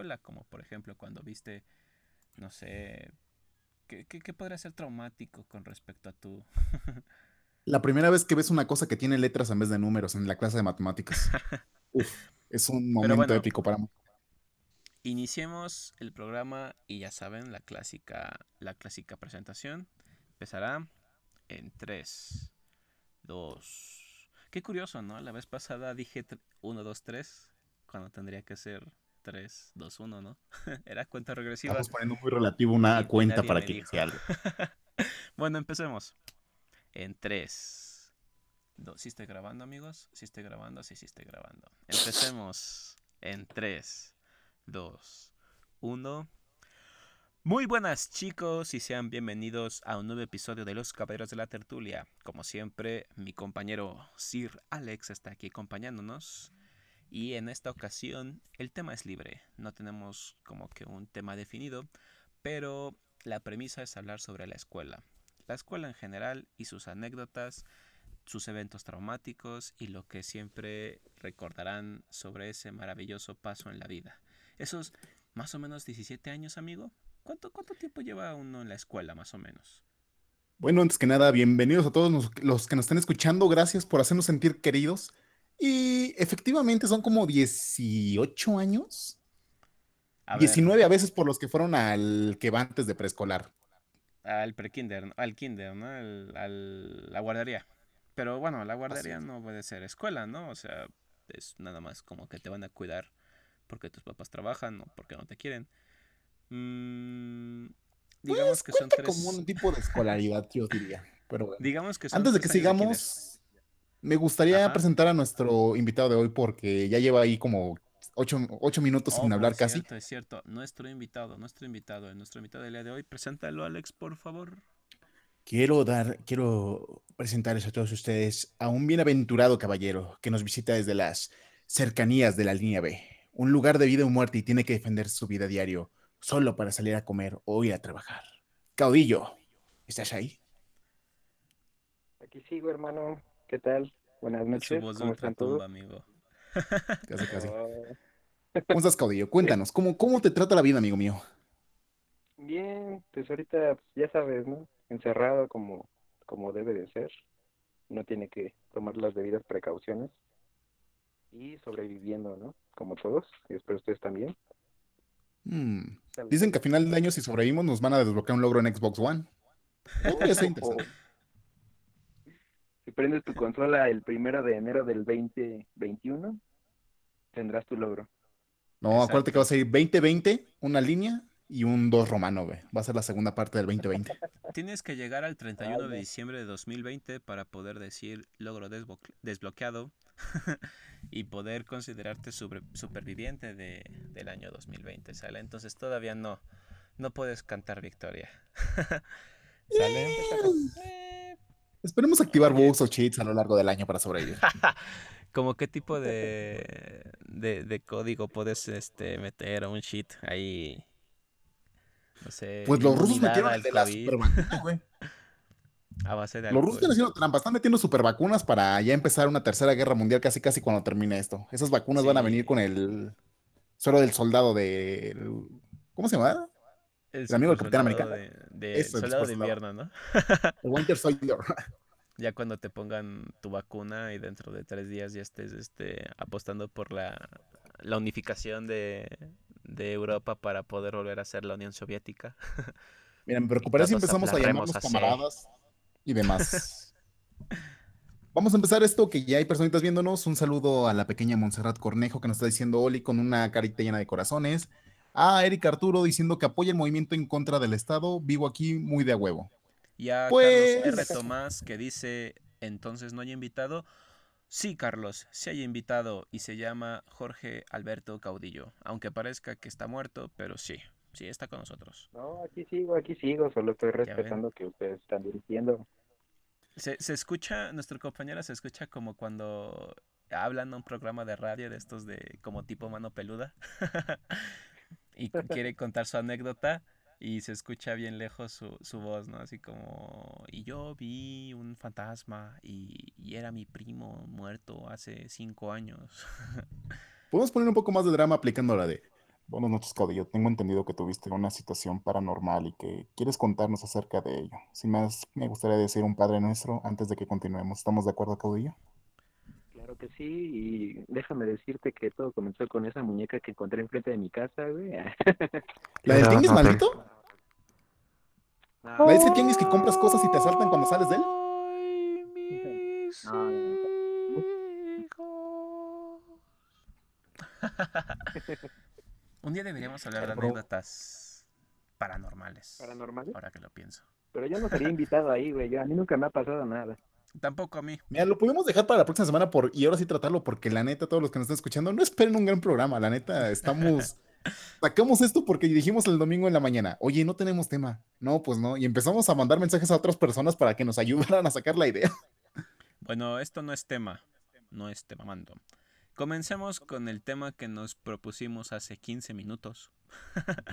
escuela, como por ejemplo cuando viste, no sé, ¿qué, qué, podría ser traumático con respecto a tu... la primera vez que ves una cosa que tiene letras en vez de números en la clase de matemáticas. Uf, es un momento épico para mí. Iniciemos el programa y ya saben, la clásica, la clásica presentación empezará en 3, 2. Qué curioso, ¿no? La vez pasada dije 1, 2, 3, cuando tendría que ser 3, 2, 1, ¿no? Era cuenta regresiva. Estamos poniendo muy relativo una cuenta para que sea algo. bueno, empecemos. En 3, 2. ¿Sí estoy grabando, amigos? ¿Sí estoy grabando? Sí, sí estoy grabando. Empecemos en 3, 2, 1. Muy buenas chicos y sean bienvenidos a un nuevo episodio de Los Caballeros de la Tertulia. Como siempre, mi compañero Sir Alex está aquí acompañándonos. Y en esta ocasión el tema es libre, no tenemos como que un tema definido, pero la premisa es hablar sobre la escuela. La escuela en general y sus anécdotas, sus eventos traumáticos y lo que siempre recordarán sobre ese maravilloso paso en la vida. Esos más o menos 17 años, amigo. ¿Cuánto, ¿Cuánto tiempo lleva uno en la escuela, más o menos? Bueno, antes que nada, bienvenidos a todos los que nos están escuchando. Gracias por hacernos sentir queridos. Y efectivamente son como 18 años. 19 a veces por los que fueron al que va antes de preescolar. Al prekinder, al kinder, ¿no? Al, la guardería. Pero bueno, la guardería no puede ser escuela, ¿no? O sea, es nada más como que te van a cuidar porque tus papás trabajan o porque no te quieren. Mm, digamos pues, que son tres. como un tipo de escolaridad, yo diría. Pero bueno. Digamos que Antes de que sigamos, me gustaría presentar a nuestro invitado de hoy porque ya lleva ahí como ocho, minutos sin oh, hablar casi. Es cierto, es cierto. Nuestro invitado, nuestro invitado, nuestro invitado del día de hoy. Preséntalo, Alex, por favor. Quiero dar, quiero presentarles a todos ustedes a un bienaventurado caballero que nos visita desde las cercanías de la línea B un lugar de vida o muerte y tiene que defender su vida diario solo para salir a comer o ir a trabajar. Caudillo, ¿estás ahí? Aquí sigo, hermano. ¿Qué tal? Buenas noches. ¿Cómo están todos? amigo. Casi, casi. ¿Cómo estás, Caudillo? Cuéntanos, ¿cómo, ¿cómo te trata la vida, amigo mío? Bien, pues ahorita pues, ya sabes, ¿no? Encerrado como, como debe de ser. No tiene que tomar las debidas precauciones y sobreviviendo, ¿no? Como todos, y espero ustedes también. Hmm. Dicen que a final de año, si sobrevivimos, nos van a desbloquear un logro en Xbox One. Si prendes tu consola el primero de enero del 2021, tendrás tu logro. No, acuérdate que va a ser 2020, una línea, y un 2 romano, güey. Va a ser la segunda parte del 2020. Tienes que llegar al 31 de diciembre de 2020 para poder decir logro desbloqueado y poder considerarte superviviente de, del año 2020, ¿sale? Entonces todavía no, no puedes cantar victoria. ¿Sale? Eh, esperemos activar bugs o cheats a lo largo del año para sobrevivir. ¿Como qué tipo de, de, de, código puedes este, meter o un cheat ahí pues los rusos metieron el de la güey. A base de Los rusos están haciendo trampas, están metiendo super vacunas para ya empezar una tercera guerra mundial casi casi cuando termine esto. Esas vacunas van a venir con el suelo del soldado de ¿cómo se llama? El, amigo del Capitán América. De, soldado de invierno, ¿no? el Winter Soldier. ya cuando te pongan tu vacuna y dentro de tres días ya estés este, apostando por la, la unificación de, de Europa para poder volver a ser la Unión Soviética. Mira, me preocuparía si empezamos a llamarnos camaradas y demás. Vamos a empezar esto, que ya hay personitas viéndonos. Un saludo a la pequeña Montserrat Cornejo que nos está diciendo Oli con una carita llena de corazones. A Eric Arturo diciendo que apoya el movimiento en contra del Estado. Vivo aquí muy de a huevo. Y a pues... Carlos R. Tomás que dice, entonces no hay invitado. Sí, Carlos, se haya invitado y se llama Jorge Alberto Caudillo, aunque parezca que está muerto, pero sí, sí está con nosotros. No, aquí sigo, aquí sigo, solo estoy respetando que ustedes están dirigiendo. Se, se escucha, nuestro compañero se escucha como cuando hablan a un programa de radio de estos de como tipo mano peluda y quiere contar su anécdota y se escucha bien lejos su, su, voz, ¿no? Así como, y yo vi un fantasma y, y era mi primo muerto hace cinco años. Podemos poner un poco más de drama aplicando la de, Buenas noches, Caudillo. Tengo entendido que tuviste una situación paranormal y que quieres contarnos acerca de ello. Sin más, me gustaría decir un Padre Nuestro antes de que continuemos. ¿Estamos de acuerdo, Caudillo? Claro que sí, y déjame decirte que todo comenzó con esa muñeca que encontré enfrente de mi casa, güey. ¿La del tianguis, maldito? ¿La de ese tianguis que compras cosas y te asaltan cuando sales de él? Un día deberíamos hablar de anécdotas paranormales. ¿Paranormales? Ahora que lo pienso. Pero yo no sería invitado ahí, güey. A mí nunca me ha pasado nada. Tampoco a mí. Mira, lo podemos dejar para la próxima semana por, y ahora sí tratarlo, porque la neta, todos los que nos están escuchando, no esperen un gran programa. La neta, estamos. Sacamos esto porque dijimos el domingo en la mañana, oye, no tenemos tema. No, pues no. Y empezamos a mandar mensajes a otras personas para que nos ayudaran a sacar la idea. Bueno, esto no es tema. No es tema, mando. Comencemos con el tema que nos propusimos hace 15 minutos.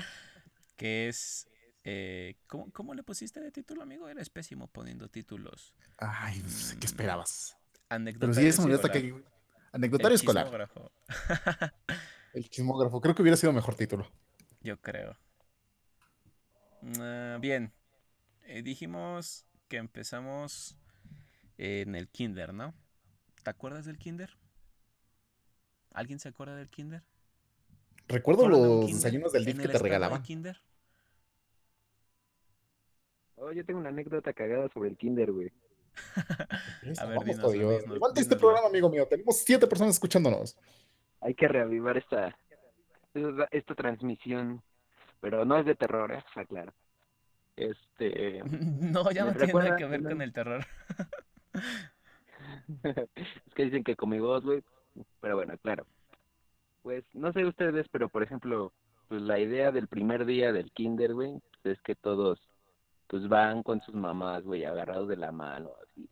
que es eh, ¿cómo, le pusiste de título, amigo? Eres pésimo poniendo títulos. Ay, ¿qué esperabas? Anecdotario Pero sí, que... Anecdotario el escolar. Chismógrafo. el chismógrafo. Creo que hubiera sido mejor título. Yo creo. Ah, bien. Eh, dijimos que empezamos en el kinder, ¿no? ¿Te acuerdas del kinder? ¿Alguien se acuerda del kinder? Recuerdo los desayunos del DIF que te regalaban. Kinder? Oh, yo tengo una anécdota cagada sobre el kinder, güey. a ver, Levanta este programa, amigo mío. Tenemos siete personas escuchándonos. Hay que reavivar esta, esta transmisión. Pero no es de terror, ¿eh? Está claro. Este. No, ya no tiene nada que ver con el terror. es que dicen que conmigo, güey. Pero bueno, claro. Pues no sé ustedes, pero por ejemplo, pues la idea del primer día del kinder, güey, es que todos pues van con sus mamás, güey, agarrados de la mano, así.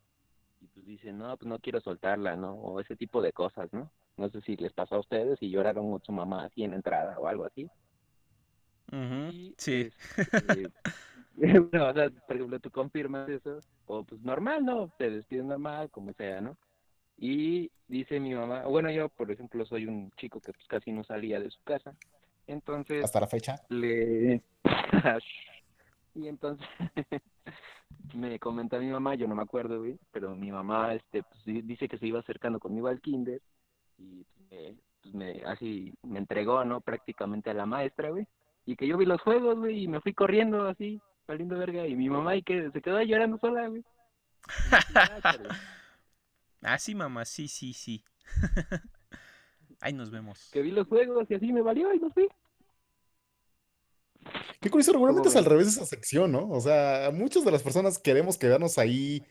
Y pues dicen, no, pues no quiero soltarla, ¿no? O ese tipo de cosas, ¿no? No sé si les pasó a ustedes y lloraron con su mamá así en entrada o algo así. sí. Este, no, o sea, por ejemplo, tú confirmas eso, o pues normal, ¿no? Te despides normal, como sea, ¿no? Y dice mi mamá, bueno, yo, por ejemplo, soy un chico que pues casi no salía de su casa. Entonces... ¿Hasta la fecha? Le... Y entonces me comenta mi mamá, yo no me acuerdo, güey, pero mi mamá este, pues, dice que se iba acercando conmigo al kinder y pues, me, así me entregó, ¿no? Prácticamente a la maestra, güey. Y que yo vi los juegos, güey, y me fui corriendo así, saliendo verga. Y mi mamá y que se quedó llorando sola, güey. ah, sí, mamá, sí, sí, sí. Ahí nos vemos. Que vi los juegos y así me valió y no fui. Qué curioso, regularmente es al revés de esa sección, ¿no? O sea, muchas de las personas queremos quedarnos ahí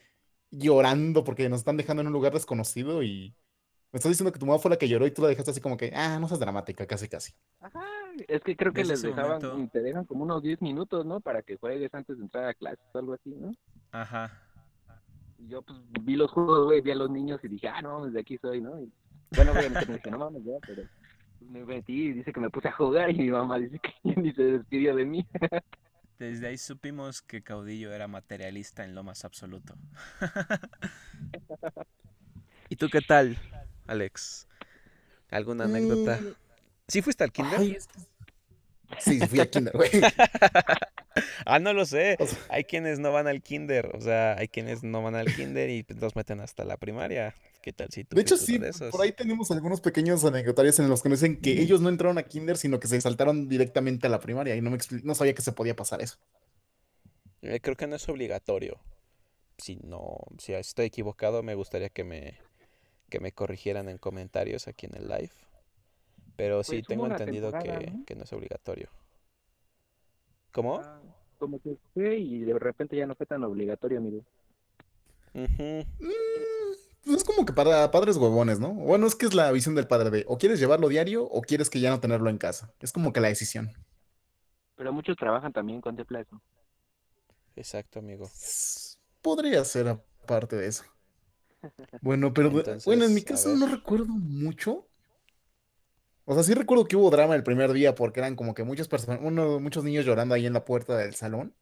llorando porque nos están dejando en un lugar desconocido y me estás diciendo que tu mamá fue la que lloró y tú la dejaste así como que, ah, no seas dramática, casi, casi. Ajá, es que creo que les dejaban, te dejan como unos 10 minutos, ¿no? Para que juegues antes de entrar a clases o algo así, ¿no? Ajá. yo pues vi los juegos, güey, vi a los niños y dije, ah, no, desde aquí soy, ¿no? Y, bueno, obviamente me dije, no mames, ya, pero me metí y dice que me puse a jugar y mi mamá dice que ni se despidió de mí. Desde ahí supimos que Caudillo era materialista en lo más absoluto. ¿Y tú qué tal, Alex? ¿Alguna anécdota? Mm. ¿Sí fuiste al kinder? Sí, fui al kinder, güey. ah, no lo sé. Hay quienes no van al kinder. O sea, hay quienes no van al kinder y los meten hasta la primaria. ¿Qué tal si tú De hecho, sí, por ahí tenemos algunos pequeños anecdotarios en los que nos dicen que ellos no entraron a kinder, sino que se saltaron directamente a la primaria y no, me no sabía que se podía pasar eso. Eh, creo que no es obligatorio. Si no, si estoy equivocado, me gustaría que me, que me corrigieran en comentarios aquí en el live. Pero sí, pues tengo entendido que que no es obligatorio. ¿Cómo? Ah, como que fue y de repente ya no fue tan obligatorio, amigo. Mm, pues es como que para padres huevones, ¿no? Bueno, es que es la visión del padre de o quieres llevarlo diario o quieres que ya no tenerlo en casa. Es como que la decisión. Pero muchos trabajan también con eso. Exacto, amigo. Podría ser aparte de eso. Bueno, pero bueno, en mi caso no recuerdo mucho. O sea, sí recuerdo que hubo drama el primer día porque eran como que muchas personas, uno, muchos niños llorando ahí en la puerta del salón.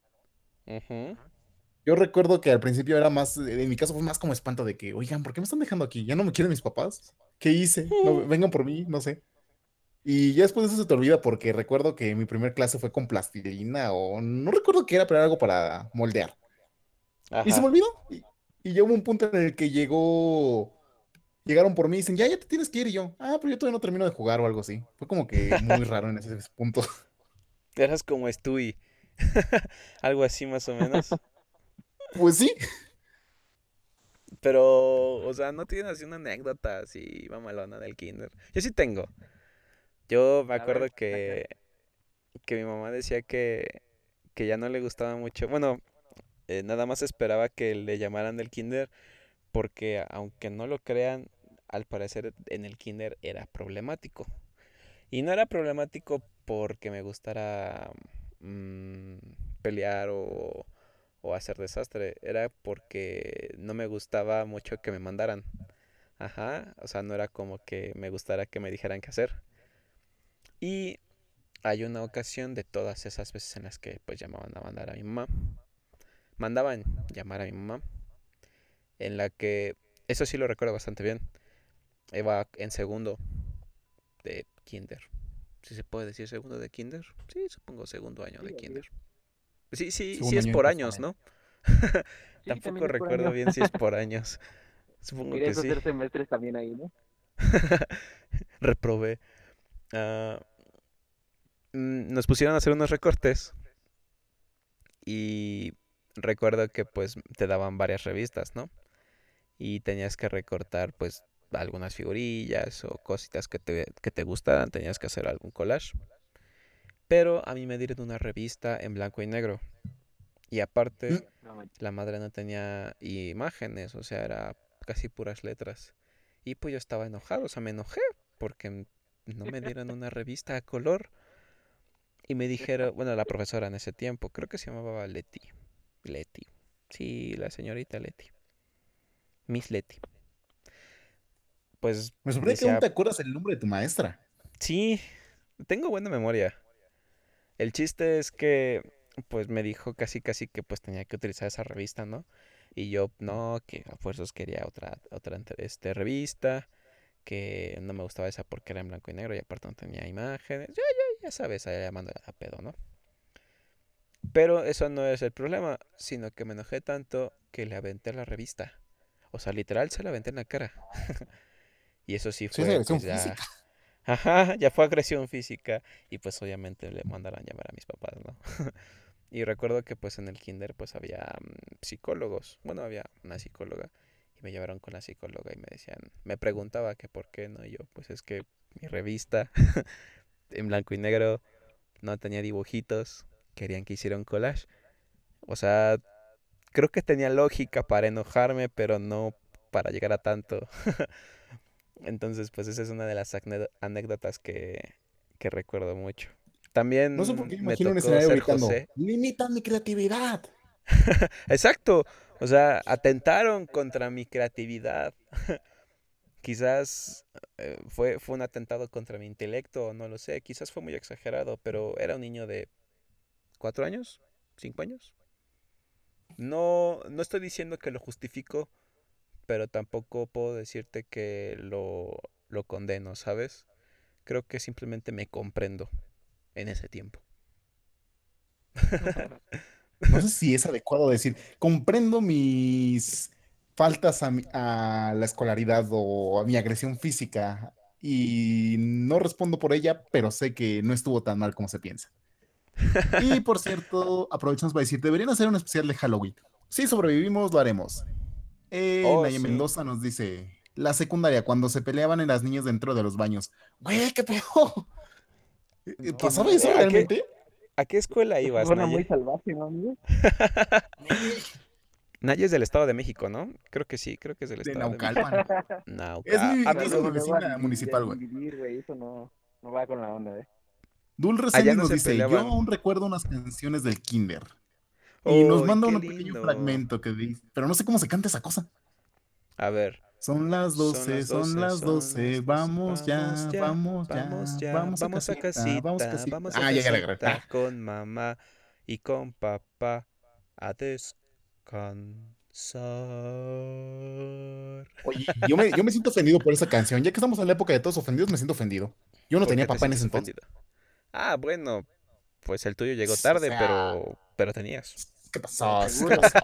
Yo recuerdo que al principio era más, en mi caso fue más como espanto de que, oigan, ¿por qué me están dejando aquí? ¿Ya no me quieren mis papás? ¿Qué hice? vengan por mí, no sé. Y ya después de eso se te olvida porque recuerdo que mi primer clase fue con plastilina o no recuerdo qué era, pero era algo para moldear. Y se me olvidó. Y, y ya hubo un punto en el que llegó, llegaron por mí y dicen, ya, ya te tienes que ir. Y yo, ah, pero yo todavía no termino de jugar o algo así. Fue como que muy raro en ese punto. Eras como Stewie. algo así más o menos. Pues sí. Pero, o sea, no tienes así una anécdota así mamalona del kinder. Yo sí tengo. Yo me acuerdo que, que mi mamá decía que, que ya no le gustaba mucho. Bueno, eh, nada más esperaba que le llamaran del kinder porque aunque no lo crean, al parecer en el kinder era problemático. Y no era problemático porque me gustara mm, pelear o, o hacer desastre. Era porque no me gustaba mucho que me mandaran. Ajá, o sea, no era como que me gustara que me dijeran qué hacer. Y hay una ocasión de todas esas veces en las que pues llamaban a mandar a mi mamá. Mandaban llamar a mi mamá. En la que, eso sí lo recuerdo bastante bien. Iba en segundo de kinder. Si se puede decir segundo de kinder. Sí, supongo segundo año de kinder. Sí, sí, sí es por años, ¿no? Tampoco recuerdo bien si es por años. Supongo que sí. semestres también ahí, ¿no? Reprobé. Ah, mm, nos pusieron a hacer unos recortes y recuerdo que pues te daban varias revistas, ¿no? Y tenías que recortar pues algunas figurillas o cositas que te, que te gustaran, tenías que hacer algún collage. Pero a mí me dieron una revista en blanco y negro. Y aparte, mm. la madre no tenía imágenes, o sea, era casi puras letras. Y pues yo estaba enojado, o sea, me enojé porque no me dieron una revista a color. Y me dijeron, bueno, la profesora en ese tiempo, creo que se llamaba Leti. Leti. Sí, la señorita Leti. Miss Leti. Pues. Me sorprende que aún te acuerdas el nombre de tu maestra. Sí, tengo buena memoria. El chiste es que, pues me dijo casi, casi que pues tenía que utilizar esa revista, ¿no? Y yo, no, que a fuerzas quería otra, otra este, revista que no me gustaba esa porque era en blanco y negro y aparte no tenía imágenes. Ya, ya, ya sabes, allá llamando a pedo, ¿no? Pero eso no es el problema, sino que me enojé tanto que le aventé la revista. O sea, literal se la aventé en la cara. y eso sí fue. pues, ya... Ajá, ya fue agresión física. Y pues obviamente le mandaron llamar a mis papás, ¿no? y recuerdo que pues en el kinder pues había mm, psicólogos. Bueno, había una psicóloga me llevaron con la psicóloga y me decían, me preguntaba que por qué, ¿no? Y yo, pues es que mi revista en blanco y negro no tenía dibujitos, querían que hiciera un collage. O sea, creo que tenía lógica para enojarme, pero no para llegar a tanto. Entonces, pues esa es una de las anécdotas que, que recuerdo mucho. También no sé por qué me imagino un escenario limita mi creatividad. Exacto, o sea, atentaron contra mi creatividad. quizás eh, fue, fue un atentado contra mi intelecto, no lo sé, quizás fue muy exagerado, pero era un niño de cuatro años, cinco años. No, no estoy diciendo que lo justifico, pero tampoco puedo decirte que lo, lo condeno, ¿sabes? Creo que simplemente me comprendo en ese tiempo. No sé si es adecuado decir, comprendo mis faltas a, la escolaridad o a mi agresión física y no respondo por ella, pero sé que no estuvo tan mal como se piensa. Y por cierto, aprovechamos para decir, deberían hacer un especial de Halloween. Si sobrevivimos, lo haremos. Eh, oh, Naya Mendoza nos dice, la secundaria, cuando se peleaban en las niñas dentro de los baños. Güey, qué peor. ¿Pasaba eso realmente? ¿A qué escuela ibas, Suena muy salvaje, ¿no, amigo? Naya es del Estado de México, ¿no? Creo que sí, creo que es del Estado de, Naucalpan. de México. Es mi, ah, es mi vecina municipal, güey. Eso no, no va con la onda, ¿eh? Dul Reséndiz nos dice, yo aún recuerdo unas canciones del kinder. Y nos manda un pequeño fragmento que dice, pero no sé cómo se canta esa cosa. A ver. Son las 12, son las 12, vamos, ya, vamos ya, vamos ya, vamos, a, casita, vamos a casita, vamos a ah, casita con mamá y con papá a descansar. Oye, yo me, yo me siento ofendido por esa canción, ya que estamos en la época de todos ofendidos, me siento ofendido. Yo no ¿Por tenía papá en ese sientes entonces. ofendido? Ah, bueno, pues el tuyo llegó O tarde, sea- pero, pero tenías. ¿Qué pasó? ¿Qué Seguro. pasó?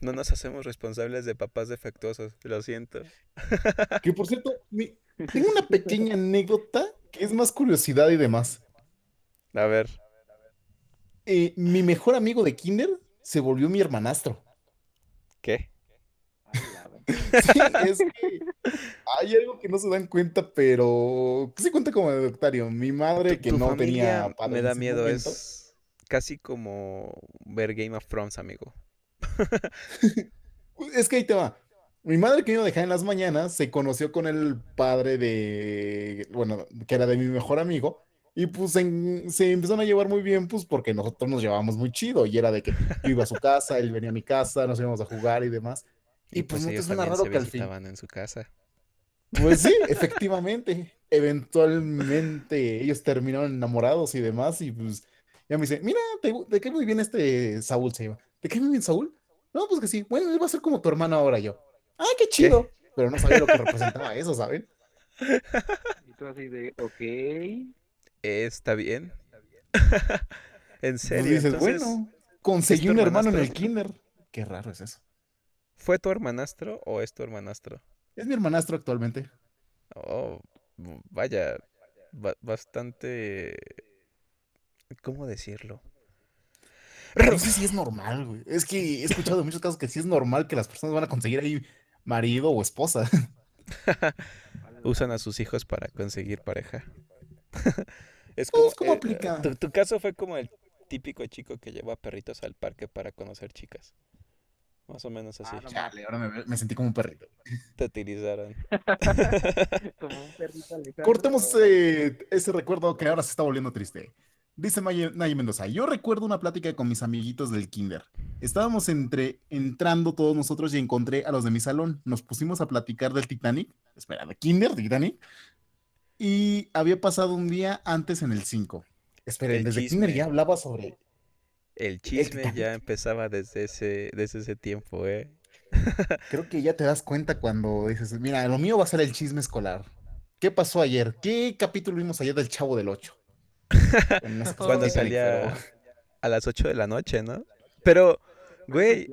No nos hacemos responsables de papás defectuosos, lo siento. Que por cierto, mi- tengo una pequeña anécdota que es más curiosidad y demás. A ver, Eh, mi mejor amigo de Kinder se volvió mi hermanastro. ¿qué? Sí, es que hay algo que no se dan cuenta, pero que se cuenta como anecdotario. Mi madre, que no tenía padre me da miedo, momento, es casi como ver Game of Thrones, amigo. Es que ahí te va. Mi madre que me iba a dejar en las mañanas se conoció con el padre de, bueno, que era de mi mejor amigo. Y pues en- se empezaron a llevar muy bien, pues porque nosotros nos llevábamos muy chido. Y era de que yo iba a su casa, él venía a mi casa, nos íbamos a jugar y demás. Y, pues, no te suena raro se que al fin. visitaban en su casa. Pues sí, efectivamente. Eventualmente ellos terminaron enamorados y demás. Y pues ya me dice, mira, te, te cae muy bien este Saúl, se llama. ¿Te cae muy bien Saúl? No, pues que sí. Bueno, él va a ser como tu hermano ahora yo. ¡Ah, qué chido! Pero no sabía lo que representaba eso, ¿saben? Y tú así de, ok. ¿Está bien? en Pues serio, dices, entonces, bueno, conseguí un hermano en el kinder. Qué raro es eso. ¿Fue tu hermanastro o es tu hermanastro? Es mi hermanastro actualmente. Oh, vaya, ba- bastante... ¿Cómo decirlo? No sé si es normal, güey. Es que he escuchado en muchos casos que sí es normal que las personas van a conseguir ahí marido o esposa. Usan a sus hijos para conseguir pareja. es Pues, ¿cómo eh, aplica? Tu, tu caso fue como el típico chico que lleva perritos al parque para conocer chicas. Más o menos así. Ah, no Chale, ahora me, me sentí como un perrito. Te utilizaron. Como un perrito Alejandro. Cortemos eh, ese recuerdo que ahora se está volviendo triste. Dice Naye Mendoza, yo recuerdo una plática con mis amiguitos del kinder. Estábamos entre, entrando todos nosotros y encontré a los de mi salón. Nos pusimos a platicar del Titanic. Espera, ¿de kinder? ¿Titanic? Y había pasado un día antes en el 5. Esperen, El desde kinder chisme. ya hablaba sobre... El chisme ya empezaba desde ese, desde ese tiempo, ¿eh? Creo que ya te das cuenta cuando dices, mira, lo mío va a ser el chisme escolar. ¿Qué pasó ayer? ¿Qué capítulo vimos ayer del Chavo del 8? Cuando salía a las 8 de la noche, ¿no? Pero, güey,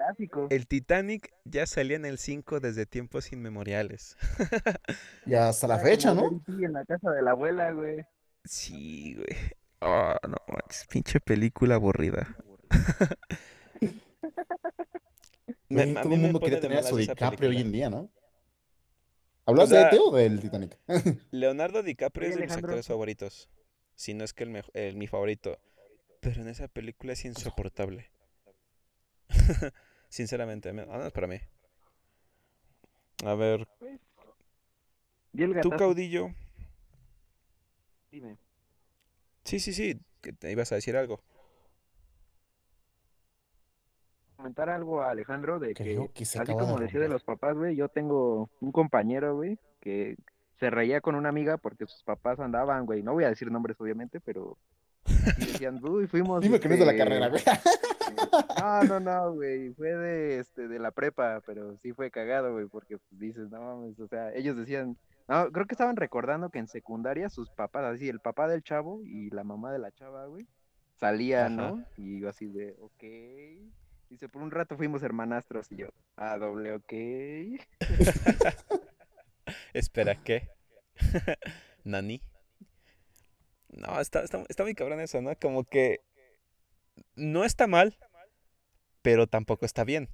el Titanic ya salía en el 5 desde tiempos inmemoriales. Y hasta la Era fecha, ¿no? E.T. en la casa de la abuela, güey. Sí, güey. Ah, no, manches, pinche película aburrida. Me- a todo el mundo quiere tener a su DiCaprio hoy en día, ¿no? ¿Hablas sea- de ET o del Titanic? Leonardo DiCaprio es de mis actores favoritos. Si no es que el, mejo- el- mi favorito. Pero en esa película es insoportable. Sinceramente, al menos para mí. A ver, tú caudillo. dime. Sí, sí, sí, que te ibas a decir algo. Comentar algo a Alejandro de que, que se así acaba de como decía de los papás, güey, yo tengo un compañero, güey, que se reía con una amiga porque sus papás andaban, güey, no voy a decir nombres obviamente, pero y decían, uy, fuimos, Dime que no es de la este, carrera, güey. No, no, no, güey, fue de, este, de la prepa, pero sí fue cagado, güey, porque pues, dices, no mames, o sea, ellos decían, no, creo que estaban recordando que en secundaria sus papás, así, el papá del chavo y la mamá de la chava, güey, salían, Ajá. ¿no? Y yo así de, ok, dice, por un rato fuimos hermanastros y yo, ah, doble, ok. Espera, ¿qué? ¿Nani? No, está, está, está muy cabrón eso, ¿no? Como que no está mal, pero tampoco está bien.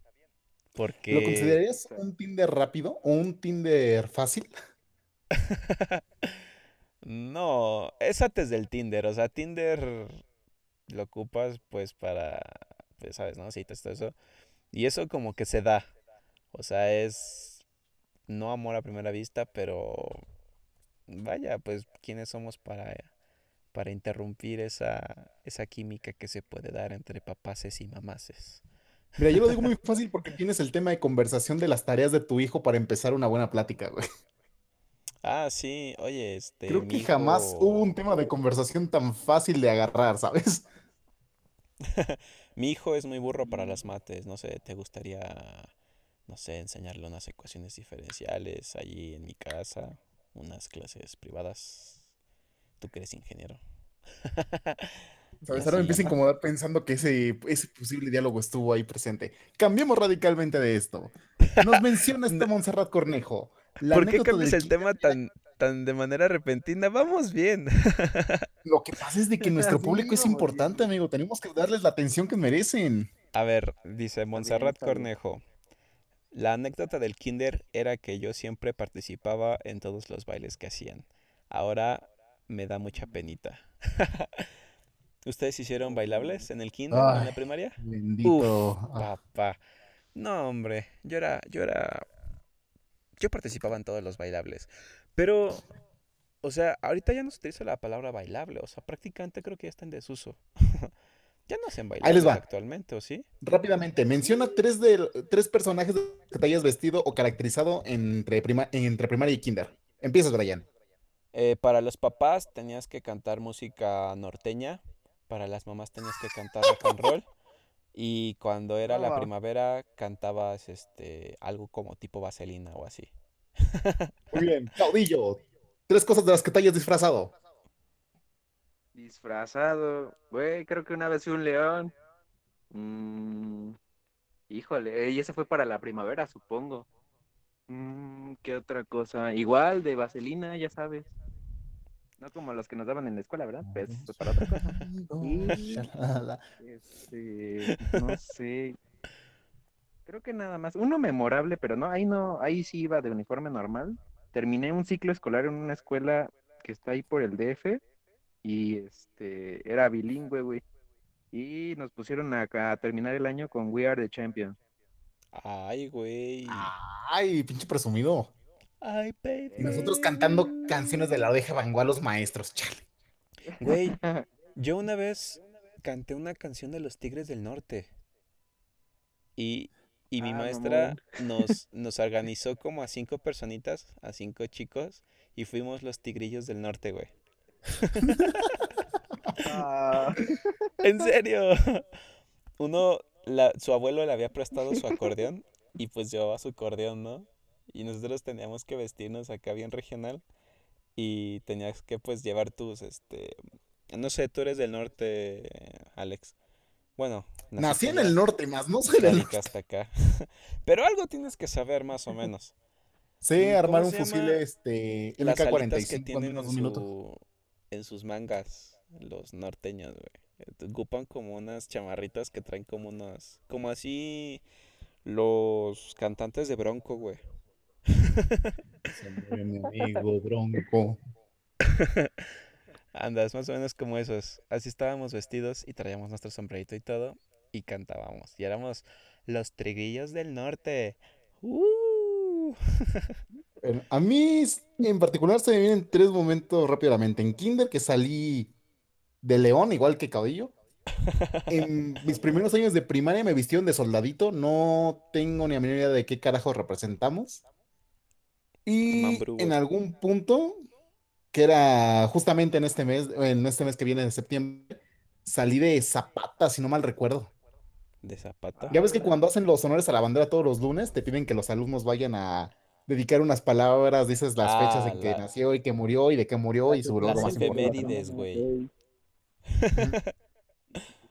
Porque... ¿Lo considerarías un Tinder rápido o un Tinder fácil? No, es antes del Tinder, o sea, Tinder lo ocupas pues para, sabes, ¿no? Citas, todo eso. Y eso como que se da, o sea, es no amor a primera vista, pero vaya, pues, ¿quiénes somos para, para interrumpir esa, esa química que se puede dar entre papaces y mamaces? Mira, yo lo digo muy fácil porque tienes el tema de conversación de las tareas de tu hijo para empezar una buena plática, güey. Ah, sí, oye, este, Creo que jamás hubo un tema de conversación tan fácil de agarrar, ¿sabes? Mi hijo es muy burro para las mates, no sé, ¿te gustaría, no sé, enseñarle unas ecuaciones diferenciales allí en mi casa, unas clases privadas. Tú que eres ingeniero. ¿Sabes? Ahora me empiezo a incomodar pensando que ese, ese posible diálogo estuvo ahí presente. Cambiemos radicalmente de esto. Nos menciona este Montserrat Cornejo. ¿Por qué cambias el tema tan, tan de manera repentina? Vamos bien. Lo que pasa es de que nuestro público es importante, amigo. Tenemos que darles la atención que merecen. A ver, dice Montserrat Cornejo. La anécdota del kinder era que yo siempre participaba en todos los bailes que hacían. Ahora me da mucha penita. ¿Ustedes hicieron bailables en el kinder, en la primaria? Bendito. Papá. No, hombre, yo era, yo era, yo participaba en todos los bailables. Pero, o sea, ahorita ya no se utiliza la palabra bailable, o sea, prácticamente creo que ya está en desuso. Ya no hacen bailables actualmente, ¿o sí? Rápidamente, menciona tres, de, tres personajes que te hayas vestido o caracterizado entre, entre primaria y kinder. Empiezas, Brian. Eh, para los papás tenías que cantar música norteña. Para las mamás tenías que cantar rock and roll. Y cuando era la primavera cantabas este algo como tipo vaselina o así. Muy bien, caudillo. Tres cosas de las que te hayas disfrazado. Disfrazado, güey, creo que una vez fui un león. Mm, híjole, y ese fue para la primavera, supongo. Mm, ¿Qué otra cosa? Igual de vaselina, ya sabes. No como los que nos daban en la escuela, ¿verdad? Pues, pues para otra cosa. este, no sé. Creo que nada más. Uno memorable, pero no, ahí no, ahí sí iba de uniforme normal. Terminé un ciclo escolar en una escuela que está ahí por el DF y este era bilingüe, güey. Y nos pusieron a, a, terminar el año con We Are the Champions. Ay, güey. Ay, pinche presumido. Ay, baby. Y nosotros cantando canciones de la oveja Van a los maestros, chale. Güey, yo una vez canté una canción de los Tigres del Norte. Y, y mi ah, maestra nos, nos organizó como a cinco personitas, a cinco chicos, y fuimos los Tigrillos del Norte, güey. Ah. En serio. Uno, su abuelo le había prestado su acordeón y pues llevaba su acordeón, ¿no? Y nosotros teníamos que vestirnos acá bien regional y tenías que pues llevar tus, este, no sé, tú eres del norte, Alex. Bueno. Nací en el norte más, no sé del hasta acá. Pero algo tienes que saber más o menos. Sí, armar un fusil este MK45 que tienen en, su, en sus mangas los norteños, güey. Ocupan como unas chamarritas que traen como unas como así los cantantes de Bronco, güey. Mi amigo Bronco. Andas, más o menos como esos. Así estábamos vestidos y traíamos nuestro sombrerito y todo. Y cantábamos. Y éramos los triguillos del norte. ¡Uh! a mí en particular se me vienen tres momentos rápidamente. En Kinder que salí de león, igual que cabello. En mis primeros años de primaria me vistieron de soldadito. No tengo ni a menor idea de qué carajo representamos. Y en algún punto, que era justamente en este mes, en este mes que viene de septiembre, salí de Zapata, si no mal recuerdo. ¿De Zapata? Ya ves que cuando hacen los honores a la bandera todos los lunes, te piden que los alumnos vayan a dedicar unas palabras, dices las fechas en que nació y que murió y de qué murió y su Las efemérides, güey.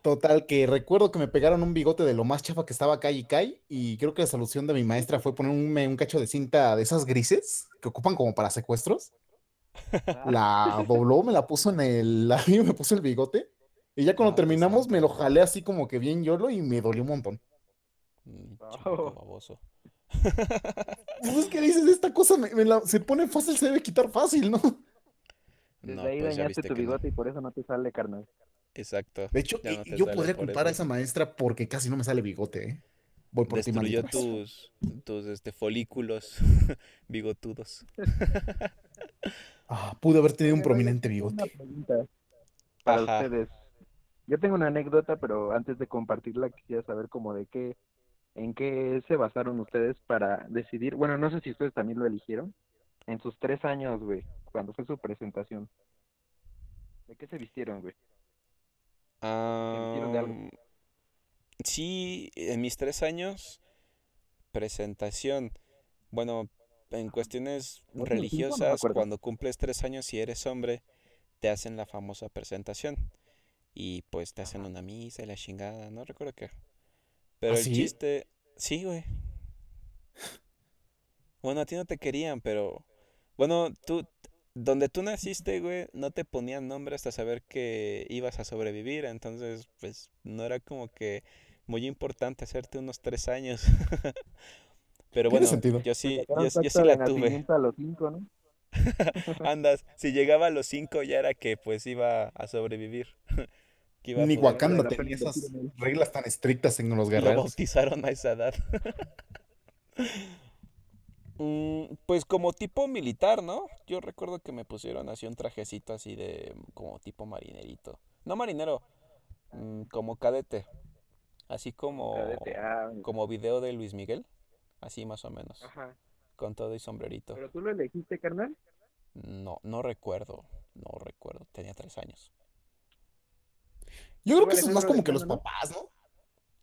Total, que recuerdo que me pegaron un bigote de lo más chafa que estaba acá y cae, y creo que la solución de mi maestra fue poner un, cacho de cinta de esas grises que ocupan como para secuestros. La dobló, me la puso en el labio, me puso el bigote, y ya cuando terminamos me lo jalé así como que bien yolo y me dolió un montón. Mm, baboso. Pues es que dices, esta cosa se pone fácil, se debe quitar fácil, ¿no? Desde ahí pues dañaste tu bigote y por eso no te sale, carnal. Exacto. De hecho, yo podría culpar a esa maestra porque casi no me sale bigote, ¿eh? Voy por Destruyó tus, tus este, folículos bigotudos. ah, pude haber tenido un prominente bigote. para ustedes. Yo tengo una anécdota, pero antes de compartirla quisiera saber como de qué, en qué se basaron ustedes para decidir. Bueno, no sé si ustedes también lo eligieron. En sus tres años, güey, cuando fue su presentación. ¿De qué se vistieron, güey? Sí, en mis tres años presentación. Bueno, en cuestiones religiosas, cuando cumples tres años y eres hombre, te hacen la famosa presentación. Y pues te hacen una misa y la chingada, no recuerdo qué. Pero ¿Ah, el chiste, sí, güey. Bueno, a ti no te querían, pero bueno, tú donde tú naciste, güey, no te ponían nombre hasta saber que ibas a sobrevivir, entonces pues no era como que muy importante hacerte unos tres años. Pero bueno, yo sí, yo, sí la tuve. A los cinco, ¿no? Andas, si llegaba a los cinco ya era que pues iba a sobrevivir. Ni Wakanda tenía esas reglas tan estrictas en los guerreros. Lo bautizaron a esa edad. Mm, pues como tipo militar, ¿no? Yo recuerdo que me pusieron así un trajecito así de como tipo marinerito. No marinero, mm, como cadete. Así como, ah, como video de Luis Miguel. Así más o menos. Ajá. Con todo y sombrerito. ¿Pero tú lo elegiste, carnal? No, no recuerdo. No recuerdo. Tenía tres años. Yo creo que eso es más como que los papás, ¿no?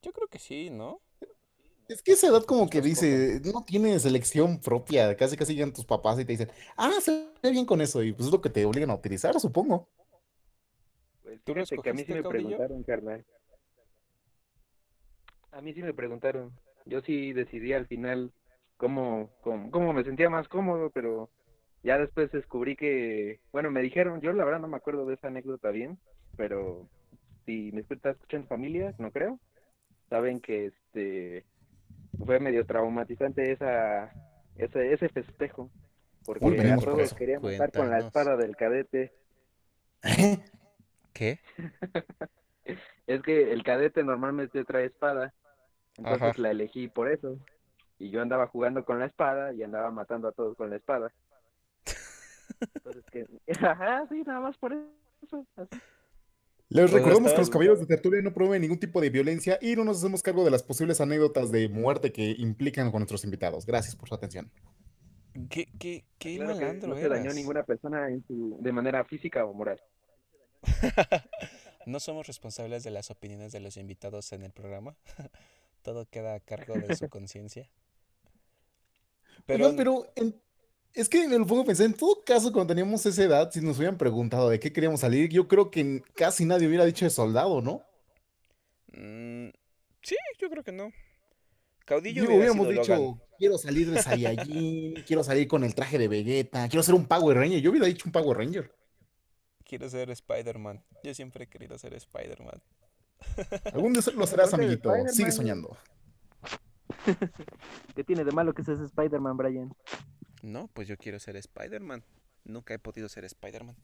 Yo creo que sí, ¿no? Es que esa edad como que dice, no tienes elección propia, casi casi llegan tus papás y te dicen, ah, se ve bien con eso, y pues es lo que te obligan a utilizar, supongo. Pues ¿Tú fíjate que a mí sí me preguntaron, carnal. A mí sí me preguntaron. Yo sí decidí al final cómo, cómo, cómo me sentía más cómodo, pero ya después descubrí que, bueno, me dijeron, yo la verdad no me acuerdo de esa anécdota bien, pero si me está escuchando familia, no creo, saben que este fue medio traumatizante esa, ese, ese festejo, porque a todos queríamos estar con la espada del cadete. ¿Qué? es que el cadete normalmente trae espada entonces la elegí por eso. Y yo andaba jugando con la espada y andaba matando a todos con la espada. Entonces que, ajá, sí, nada más por eso. Les recordamos que los caballeros de tertulia no promueven ningún tipo de violencia y no nos hacemos cargo de las posibles anécdotas de muerte que implican con nuestros invitados. Gracias por su atención. ¿Qué, qué, qué No se dañó ninguna persona de manera física o moral. no somos responsables de las opiniones de los invitados en el programa. todo queda a cargo de su conciencia. Pero, pero es que me lo pongo a pensar, en todo caso, cuando teníamos esa edad, si nos hubieran preguntado de qué queríamos salir, yo creo que casi nadie hubiera dicho de soldado, ¿no? Mm, sí, yo creo que no. Caudillo yo hubiéramos dicho, quiero salir de Saiyajin, quiero salir con el traje de Vegeta, quiero ser un Power Ranger. Yo hubiera dicho un Power Ranger. Quiero ser Spider-Man. Yo siempre he querido ser Spider-Man. Algún día lo serás, amiguito. Sigue soñando. ¿Qué tiene de malo que seas Spider-Man, Brian? No, pues yo quiero ser Spider-Man. Nunca he podido ser Spider-Man.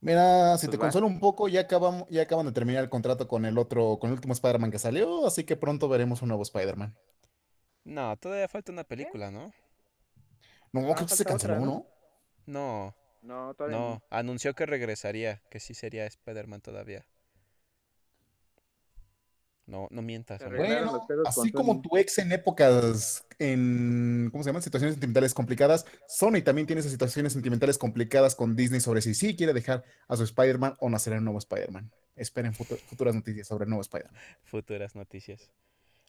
Mira, si te pues consuelo un poco, ya acaban, ya acaban de terminar el contrato con el otro, con el último Spider-Man que salió, así que pronto veremos un nuevo Spider-Man. No, todavía falta una película, ¿no? No, creo que se canceló, ¿no? No. No, todavía no. anunció que regresaría, que sí sería Spider-Man todavía. No, no mientas. Bueno, así como tu ex en épocas, en, ¿cómo se llaman? Situaciones sentimentales complicadas, Sony también tiene esas situaciones sentimentales complicadas con Disney sobre si sí quiere dejar a su Spider-Man o nacer el nuevo Spider-Man. Esperen futuras noticias sobre el nuevo Spider-Man. Futuras noticias.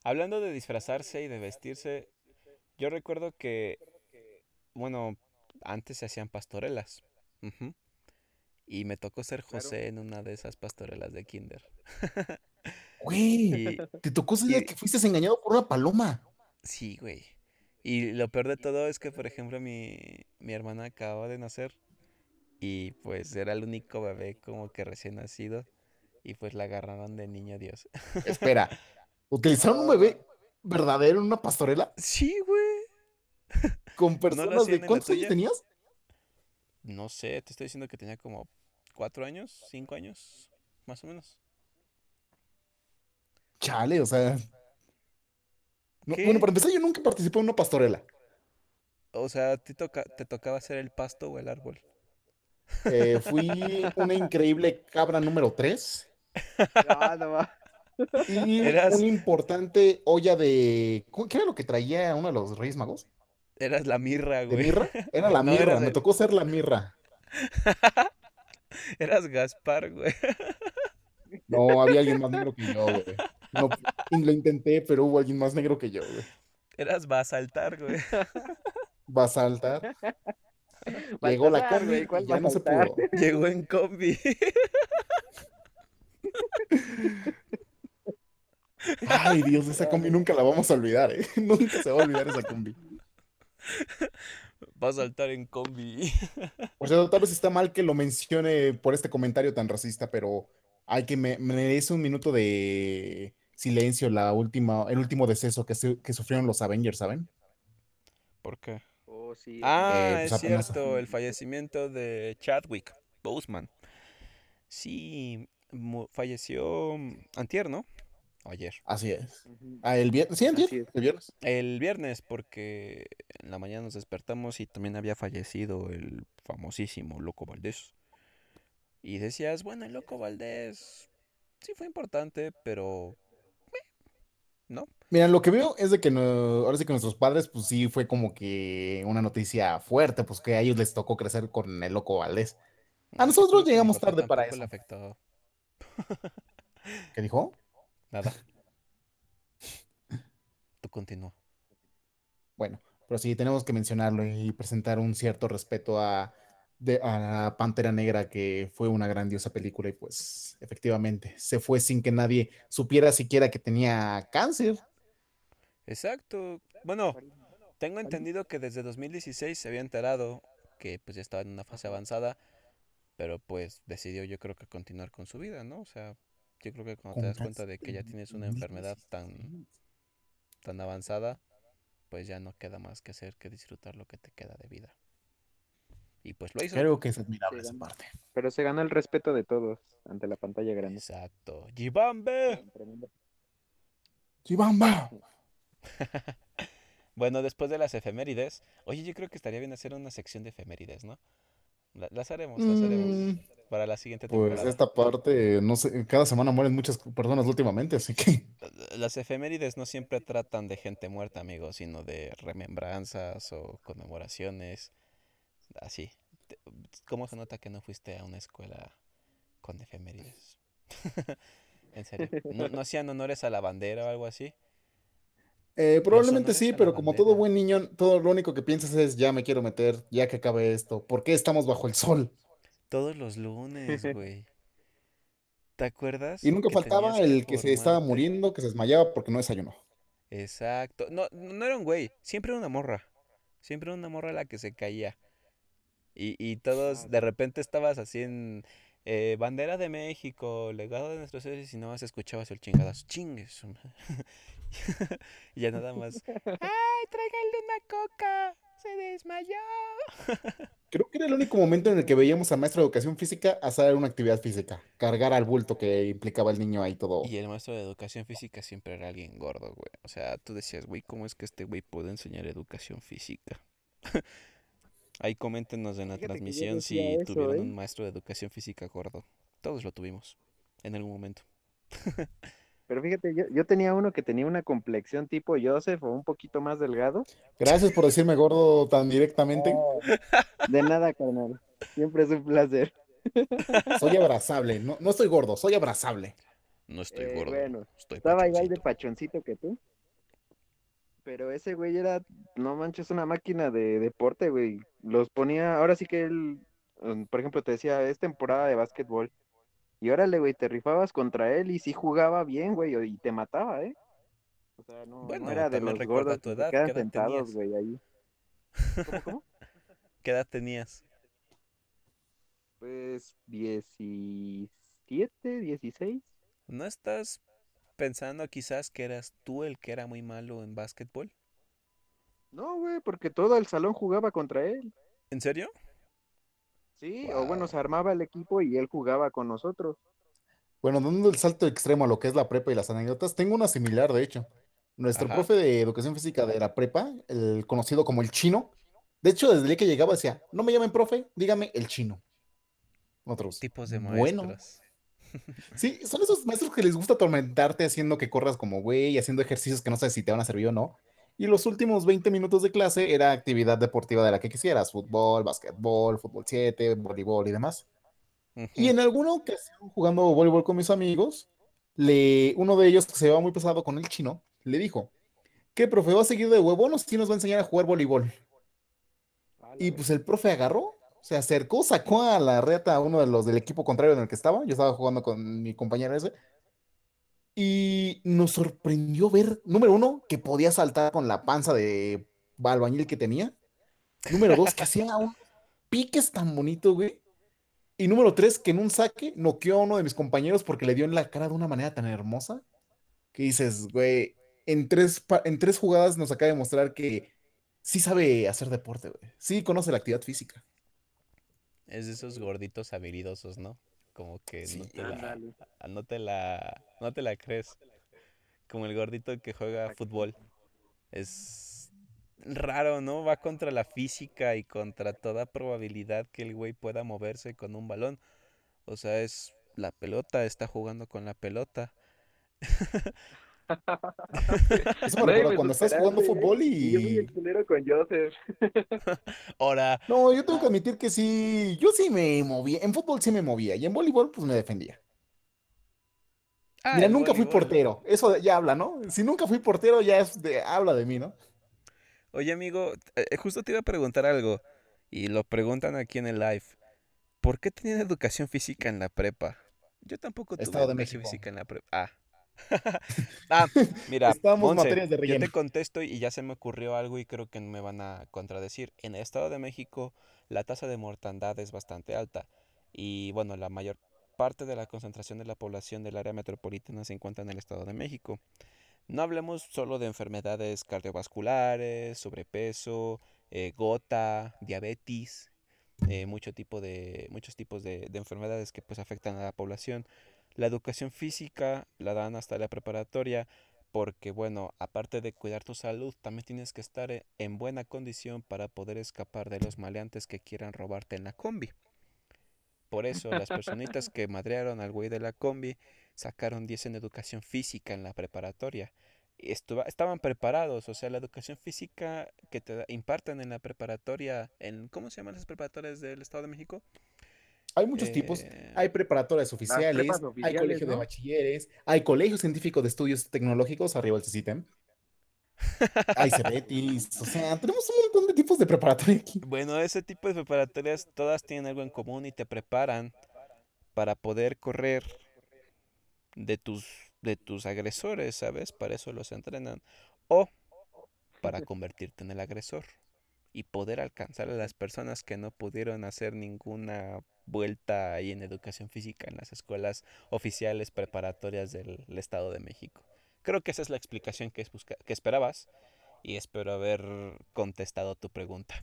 Hablando de disfrazarse y de vestirse, yo recuerdo que, bueno, antes se hacían pastorelas. Y me tocó ser José en una de esas pastorelas de Kinder. Güey, te tocó ser que fuiste engañado por una paloma. Sí, güey. Y lo peor de todo es que, por ejemplo, mi, mi hermana acababa de nacer y pues era el único bebé como que recién nacido y pues la agarraron de niño Dios. Espera, ¿utilizaron un bebé verdadero en una pastorela? Sí, güey. ¿Con personas de cuántos años tenías? No sé, te estoy diciendo que tenía como cuatro años, cinco años, más o menos. Chale, o sea. bueno, para empezar, yo nunca participé en una pastorela. O sea, ¿te, toca, te tocaba hacer el pasto o el árbol? Eh, fui una increíble cabra número tres. Ah, no, no, y ¿Eras... una importante olla de. ¿Qué era lo que traía uno de los Reyes Magos? Eras la mirra, güey. ¿De mirra? Era la mirra, me tocó ser la mirra. Eras Gaspar, güey. No, había alguien más negro que yo, güey. No, lo intenté, pero hubo alguien más negro que yo, güey. Eras va a saltar, güey. Va a saltar. Llegó la combi y ya no se pudo. Llegó en combi. Ay, Dios, esa combi nunca la vamos a olvidar, ¿eh? Nunca se va a olvidar esa combi. Va a saltar en combi. O sea, tal vez está mal que lo mencione por este comentario tan racista, pero hay que me merece un minuto de silencio la última, el último deceso que, que sufrieron los Avengers, ¿saben? ¿Por qué? Oh, sí. Ah, eh, es pues, cierto, el fallecimiento de Chadwick Boseman. Sí, falleció mm, antier, ¿no? Ayer. Así es. Ah, el viernes. Sí, antier, el viernes. El viernes, porque en la mañana nos despertamos y también había fallecido el famosísimo Loco Valdés. Y decías, bueno, el Loco Valdés sí fue importante, pero ¿no? Mira, lo que veo es de que ahora sí que nuestros padres, pues sí fue como que una noticia fuerte, pues que a ellos les tocó crecer con el loco Valdés. A nosotros llegamos tarde para eso. ¿Qué dijo? Nada. Tú continúa. Bueno, pero sí tenemos que mencionarlo y presentar un cierto respeto a de, a Pantera Negra, que fue una grandiosa película y pues efectivamente se fue sin que nadie supiera siquiera que tenía cáncer. Exacto. Bueno, tengo entendido que desde 2016 se había enterado que pues ya estaba en una fase avanzada, pero pues decidió yo creo que continuar con su vida, ¿no? O sea, yo creo que cuando te das cuenta de que ya tienes una enfermedad tan, tan avanzada, pues ya no queda más que hacer que disfrutar lo que te queda de vida. Y pues lo hizo. Creo que es admirable esa parte. Pero se ganó el respeto de todos ante la pantalla grande. Exacto. ¡Jibambe! ¡Jibamba! bueno, después de las efemérides, oye, yo creo que estaría bien hacer una sección de efemérides, ¿no? las haremos, las haremos mm. para la siguiente pues, temporada. Pues esta parte, no sé, cada semana mueren muchas personas últimamente, así que... Las efemérides no siempre tratan de gente muerta, amigos, sino de remembranzas o conmemoraciones así. ¿Cómo se nota que no fuiste a una escuela con efemérides? en serio. ¿No, hacían honores a la bandera o algo así? Eh, probablemente sí, pero como todo buen niño, todo lo único que piensas es ya me quiero meter, ya que acabe esto. ¿Por qué estamos bajo el sol? Todos los lunes, güey. ¿Te acuerdas? Y nunca faltaba el que se estaba muriendo, que se desmayaba porque no desayunó. Exacto. No, no era un güey, siempre era una morra. Siempre era una morra la que se caía. Y, y todos, de repente estabas así en eh, Bandera de México, legado de nuestros héroes, y no más escuchabas el chingadazo, chingues. y ya nada más, ¡ay, tráiganle una coca! ¡Se desmayó! Creo que era el único momento en el que veíamos al maestro de educación física hacer una actividad física, cargar al bulto que implicaba el niño ahí todo. Y el maestro de educación física siempre era alguien gordo, güey. O sea, tú decías, güey, ¿cómo es que este güey puede enseñar educación física? Ahí coméntenos en la transmisión si tuvieron ¿eh? un maestro de educación física gordo. Todos lo tuvimos en algún momento. Pero fíjate, yo, tenía uno que tenía una complexión tipo Joseph o un poquito más delgado. Gracias por decirme gordo tan directamente. de nada, carnal. Siempre es un placer. Soy abrazable. No, no estoy gordo, soy abrazable. No estoy eh, gordo. Bueno, estaba igual de pachoncito que tú. Pero ese güey era, no manches, una máquina de deporte, güey. Los ponía, ahora sí que él, por ejemplo, te decía, es temporada de básquetbol. Y órale, güey, te rifabas contra él y sí jugaba bien, güey, y te mataba, ¿eh? O sea, no, era de los gordos tu edad, que quedan sentados, güey, ahí. ¿Cómo, cómo? ¿Qué edad tenías? Pues 17, 16. ¿No estás pensando quizás que eras tú el que era muy malo en básquetbol? No, güey, porque todo el salón jugaba contra él. ¿En serio? Sí, o bueno, se armaba el equipo y él jugaba con nosotros. Bueno, dando el salto extremo a lo que es la prepa y las anécdotas, tengo una similar, de hecho. Nuestro profe de educación física de la prepa, el conocido como el chino, de hecho, desde el día que llegaba decía, no me llamen profe, dígame el chino. Otros. Tipos de maestros. Sí, son esos maestros que les gusta atormentarte haciendo que corras como güey, haciendo ejercicios que no sabes si te van a servir o no. Y los últimos 20 minutos de clase era actividad deportiva de la que quisieras, fútbol, básquetbol, fútbol 7, voleibol y demás. Y en alguna ocasión jugando voleibol con mis amigos, le, uno de ellos que se llevaba muy pesado con el chino, le dijo, ¿qué, profe, va a seguir de huevón o si nos va a enseñar a jugar voleibol? Y pues el profe agarró, se acercó, sacó a la reta a uno de los del equipo contrario en el que estaba, yo estaba jugando con mi compañero ese, y nos sorprendió ver, número uno, que podía saltar con la panza de albañil que tenía, número dos, que hacía un piques tan bonito, güey, y número tres, que en un saque noqueó a uno de mis compañeros porque le dio en la cara de una manera tan hermosa que dices, güey, en tres, en tres jugadas nos acaba de mostrar que sí sabe hacer deporte, güey. Sí conoce la actividad física. Es de esos gorditos habilidosos, ¿no? Como que no, te la, no, te la, no te la crees. Como el gordito que juega fútbol. Es raro, ¿no? Va contra la física y contra toda probabilidad que el güey pueda moverse con un balón. O sea, es la pelota, está jugando con la pelota. Eso me recuerda cuando estás jugando fútbol y. Yo muy con Joseph. Ahora. No, yo tengo que admitir que sí. Yo sí me movía. En fútbol sí me movía. Y en voleibol, pues me defendía. Ah, Mira, nunca fui portero. Eso ya habla, ¿no? Si nunca fui portero, ya es de, habla de mí, ¿no? Oye, amigo, eh, justo te iba a preguntar algo. Y lo preguntan aquí en el live. ¿Por qué tenían educación física en la prepa? Yo tampoco tuve Estado educación física en la prepa. Ah. Ah, mira, yo te contesto y ya se me ocurrió algo y creo que me van a contradecir. En el Estado de México la tasa de mortandad es bastante alta y bueno, la mayor parte de la concentración de la población del área metropolitana se encuentra en el Estado de México. No hablemos solo de enfermedades cardiovasculares, sobrepeso, eh, gota, diabetes, eh, mucho tipo de, muchos tipos de, enfermedades que pues afectan a la población. La educación física la dan hasta la preparatoria porque bueno, aparte de cuidar tu salud, también tienes que estar e, en buena condición para poder escapar de los maleantes que quieran robarte en la combi. Por eso las personitas que madrearon al güey de la combi sacaron 10 en educación física en la preparatoria. estaban preparados, o sea, la educación física que te imparten en la preparatoria, en ¿cómo se llaman las preparatorias del Estado de México? Hay muchos tipos. Eh, hay preparatorias oficiales, hay colegios de bachilleres, hay colegios científicos de estudios tecnológicos, arriba el CITEM. hay CEBETIS, o sea, tenemos un montón de tipos de preparatoria aquí. Bueno, ese tipo de preparatorias todas tienen algo en común y te preparan para poder correr de tus, de tus agresores, ¿sabes? Para eso los entrenan. O para convertirte en el agresor y poder alcanzar a las personas que no pudieron hacer ninguna vuelta ahí en educación física en las escuelas oficiales preparatorias del, Estado de México. Creo que esa es la explicación que, que esperabas y espero haber contestado tu pregunta.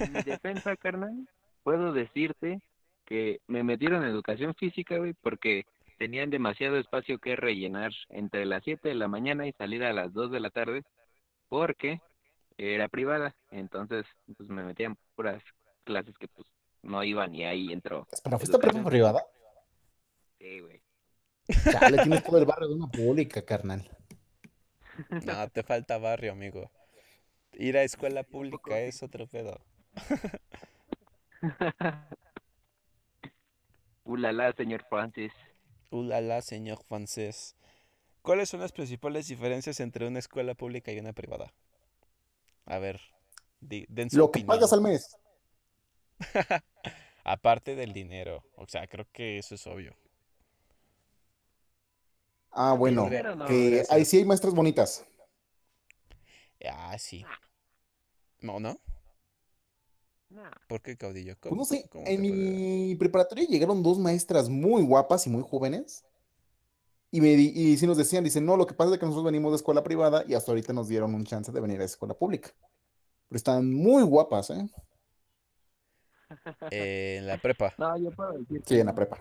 En mi defensa, carnal, puedo decirte que me metieron en educación física, güey, porque tenían demasiado espacio que rellenar entre las 7 de la mañana y salir a las 2 de la tarde porque era privada. Entonces, pues me metían puras clases que pues no iban y ahí entró. ¿Pero fuiste prepa privada? Sí, güey. le tienes todo el barrio de una pública, carnal. No, te falta barrio, amigo. Ir a escuela pública es otro pedo. Ulala, señor Francis. Ulala, señor francés. ¿Cuáles son las principales diferencias entre una escuela pública y una privada? A ver, den Lo que pagas al mes. Aparte del dinero. O sea, creo que eso es obvio. Ah, bueno. que ahí sí hay maestras bonitas. Ah, sí. ¿No, no? ¿Por qué caudillo? Pues no sé, en mi preparatoria llegaron dos maestras muy guapas y muy jóvenes. Y, me y sí nos decían, dicen, no, lo que pasa es que nosotros venimos de escuela privada y hasta ahorita nos dieron un chance de venir a escuela pública. Pero están muy guapas, ¿eh? Eh en la prepa. No, yo puedo decir. Sí, en la prepa.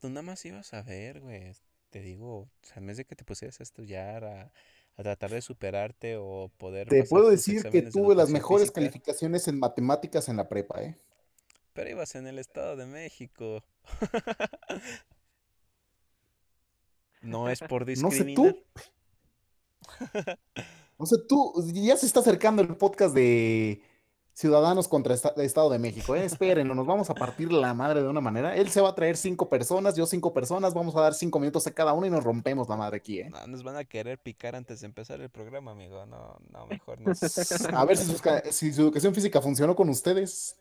Tú nada más ibas a ver, güey. Te digo, o sea, en vez de que te pusieras a estudiar, a, a tratar de superarte o poder... Te puedo decir que tuve las mejores calificaciones en matemáticas en la prepa, ¿eh? Pero ibas en el Estado de México. no es por discriminar. No sé tú. no sé tú, ya se está acercando el podcast de Ciudadanos contra el Estado de México, ¿eh? Esperen, nos vamos a partir la madre de una manera. Él se va a traer cinco personas, yo cinco personas, vamos a dar cinco minutos a cada uno y nos rompemos la madre aquí, ¿eh? No, nos van a querer picar antes de empezar el programa, amigo. No, no, mejor no. a ver si su, educación física funcionó con ustedes.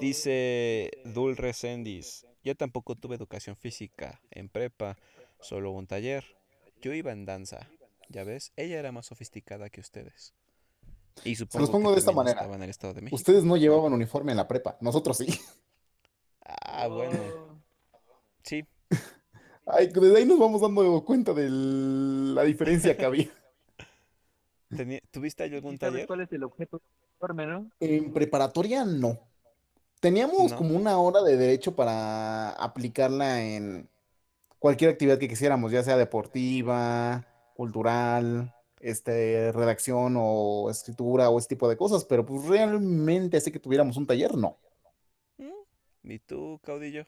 Dice Dul Resendis, yo tampoco tuve educación física en prepa, solo un taller. Yo iba en danza, ya ves, ella era más sofisticada que ustedes. Y Se los pongo de esta manera. Ustedes no llevaban uniforme en la prepa, nosotros sí. Ah, bueno. Sí. Ay, desde ahí nos vamos dando cuenta de la diferencia que había. ¿Tuviste algún taller? ¿Cuál es el objeto uniforme, no? En preparatoria no. Teníamos como una hora de derecho para aplicarla en cualquier actividad que quisiéramos, ya sea deportiva, cultural, este, redacción o escritura o ese tipo de cosas, pero pues realmente así que tuviéramos un taller, no. Mm, ¿Y tú, caudillo?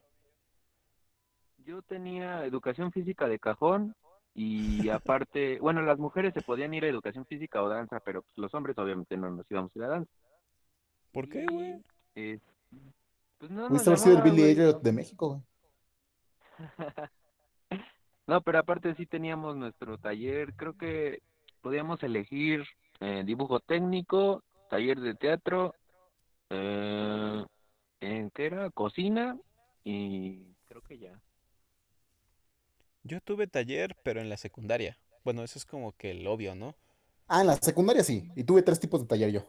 Yo tenía educación física de cajón y aparte, bueno, las mujeres se podían ir a educación física o danza, pero pues, los hombres obviamente no nos íbamos a ir a danza. ¿Por qué, güey? pues no nos el Billy de México, güey. no, pero aparte sí teníamos nuestro taller, creo que podíamos elegir eh, dibujo técnico, taller de teatro, eh, ¿en qué era? Cocina y creo que ya. Yo tuve taller, pero en la secundaria. Bueno, eso es como que el obvio, ¿no? Ah, en la secundaria sí. Y tuve tres tipos de taller yo.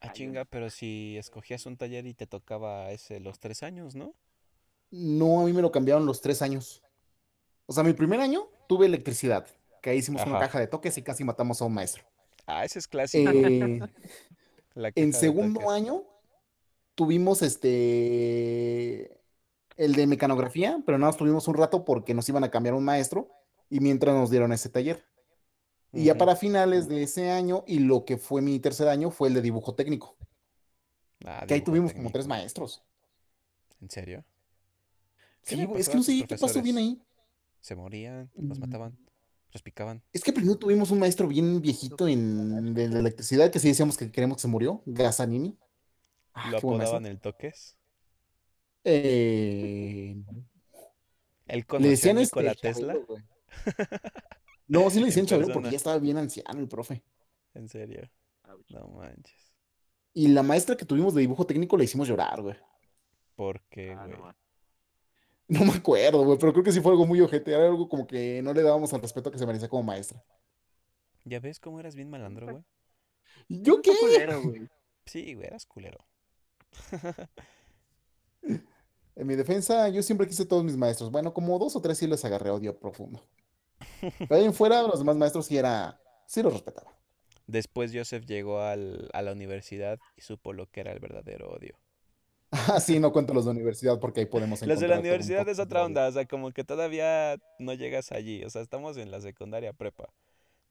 Ah, chinga, pero si escogías un taller y te tocaba ese los tres años, ¿no? No, a mí me lo cambiaron los tres años. O sea, mi primer año tuve electricidad que ahí hicimos una caja de toques y casi matamos a un maestro. Ah, ese es clásico. Eh, en segundo año tuvimos este el de mecanografía, pero nada más tuvimos un rato porque nos iban a cambiar un maestro y mientras nos dieron ese taller. Y ya para finales de ese año y lo que fue mi tercer año fue el de dibujo técnico. Ah, que ahí tuvimos como tres maestros. ¿En serio? Sí, es que no sé qué pasó bien ahí. Se morían, los mm. Mataban picaban. Es que primero tuvimos un maestro bien viejito en de la electricidad que sí decíamos que queremos que se murió, Gazanini. Ah, ¿Lo apodaban el toques? Eh... ¿El conoció decían este Nikola Tesla? no, sí le decían Chabelo porque ya estaba bien anciano el profe. ¿En serio? No manches. Y la maestra que tuvimos de dibujo técnico le hicimos llorar, güey. ¿Por qué, ah, güey? No me acuerdo, güey, pero creo que sí fue algo muy ojete. Era algo como que no le dábamos el respeto que se merecía como maestra. ¿Ya ves cómo eras bien malandro, güey? ¿Yo qué? Sí, güey, eras culero. en mi defensa, yo siempre quise todos mis maestros. Bueno, como dos o tres sí les agarré odio profundo. Pero ahí en fuera, los demás maestros sí era. sí los respetaba. Después Joseph llegó al, a la universidad y supo lo que era el verdadero odio. Ah, sí, no cuento los de universidad porque ahí podemos encontrar. Los de la universidad es otra onda, o sea, como que todavía no llegas allí, o sea, estamos en la secundaria prepa.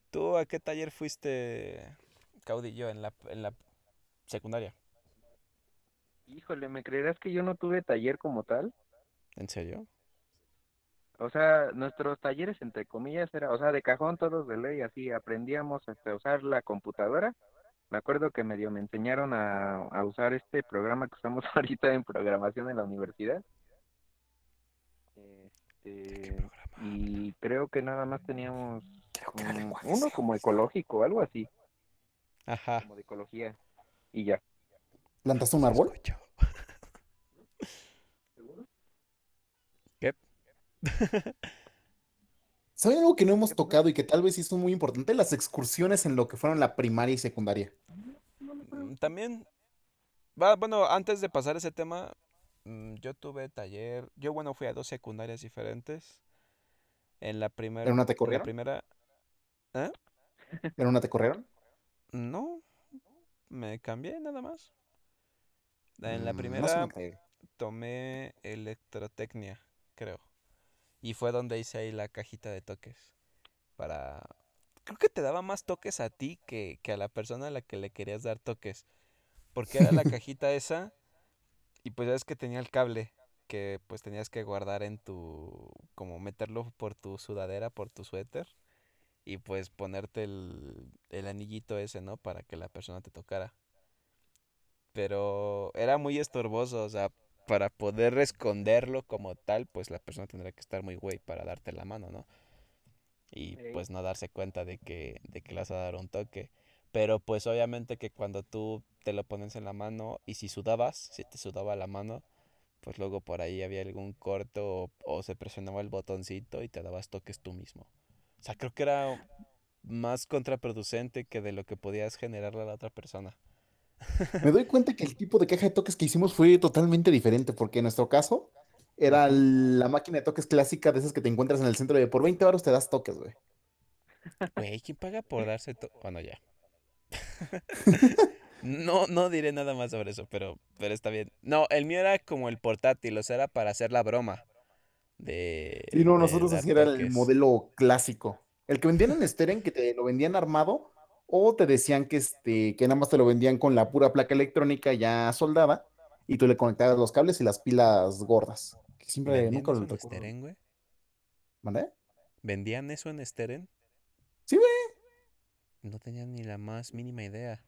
¿Tú a qué taller fuiste, caudillo, en la, en la secundaria? Híjole, ¿me creerás que yo no tuve taller como tal? ¿En serio? O sea, nuestros talleres, entre comillas, era, o sea, de cajón todos de ley, así aprendíamos este, a usar la computadora me acuerdo que medio me enseñaron a, usar este programa que usamos ahorita en programación en la universidad. Este, y creo que nada más teníamos uno como ecológico, algo así. Ajá. Como de ecología. Y ya. ¿Plantaste un árbol? ¿Qué? ¿Saben algo que no hemos tocado y que tal vez son muy importante? Las excursiones en lo que fueron la primaria y secundaria. Mm, también, bueno, antes de pasar ese tema, mm, yo tuve taller, yo bueno, fui a dos secundarias diferentes. En la primera... ¿En una te corrieron? la primera... ¿Eh? ¿En una te corrieron? No, me cambié nada más. En la mm, primera tomé electrotecnia, creo. Y fue donde hice ahí la cajita de toques. Para... Creo que te daba más toques a ti que, a la persona a la que le querías dar toques. Porque era la cajita esa y pues ya es que tenía el cable que pues tenías que guardar en tu... como meterlo por tu sudadera, por tu suéter. Y pues ponerte el, el anillito ese, ¿no? Para que la persona te tocara. pero era muy estorboso, o sea, para poder esconderlo como tal, pues la persona tendría que estar muy güey para darte la mano, ¿no? Y pues no darse cuenta de que, de que le vas a dar un toque. Pero pues obviamente que cuando tú te lo pones en la mano y si sudabas, si te sudaba la mano, pues luego por ahí había algún corto o, o se presionaba el botoncito y te dabas toques tú mismo. O sea, creo que era más contraproducente que de lo que podías generarle a la otra persona. Me doy cuenta que el tipo de caja de toques que hicimos fue totalmente diferente, porque en nuestro caso era la máquina de toques clásica de esas que te encuentras en el centro de por 20 euros te das toques, güey. Güey, ¿quién paga por darse to... Bueno, ya. No, no diré nada más sobre eso, pero, pero está bien. No, el mío era como el portátil, o sea, era para hacer la broma de, Sí, no, de nosotros así era el toques. modelo clásico. El que vendían en Steren, que te lo vendían armado, o te decían que, este, que nada más te lo vendían con la pura placa electrónica ya soldada, y tú le conectabas los cables y las pilas gordas. Que siempre, ¿Vendían nunca eso lo en. Steren, güey? ¿Mande? ¿Vendían eso en Steren? Sí, güey. No tenía ni la más mínima idea.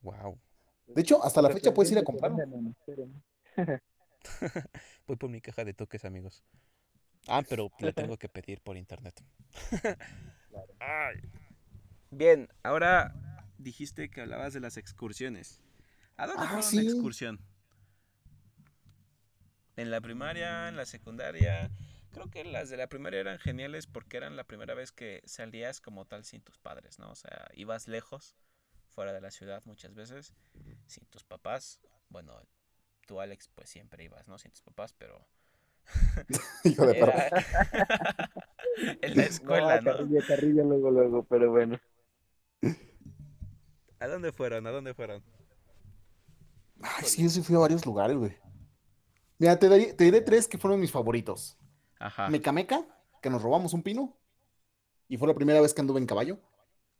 Wow. De hecho, hasta la fecha puedes ir a Steren. Voy por mi caja de toques, amigos. Ah, pero la tengo que pedir por internet. Ay. Bien, ahora dijiste que hablabas de las excursiones. ¿A dónde Ah, fueron sí. de excursión? ¿En la primaria, en la secundaria? Creo que las de la primaria eran geniales porque eran la primera vez que salías como tal sin tus padres, ¿no? O sea, ibas lejos, fuera de la ciudad muchas veces, sin tus papás. Bueno, tú Alex pues siempre ibas, ¿no? Sin tus papás, pero Hijo de era en la escuela, no, carrilla luego, luego, pero bueno. ¿A dónde fueron? ¿A dónde fueron? Ay, sí, yo sí fui a varios lugares, güey. Mira, te, daré- te diré tres que fueron mis favoritos. Ajá. Mecameca, que nos robamos un pino. Y fue la primera vez que anduve en caballo.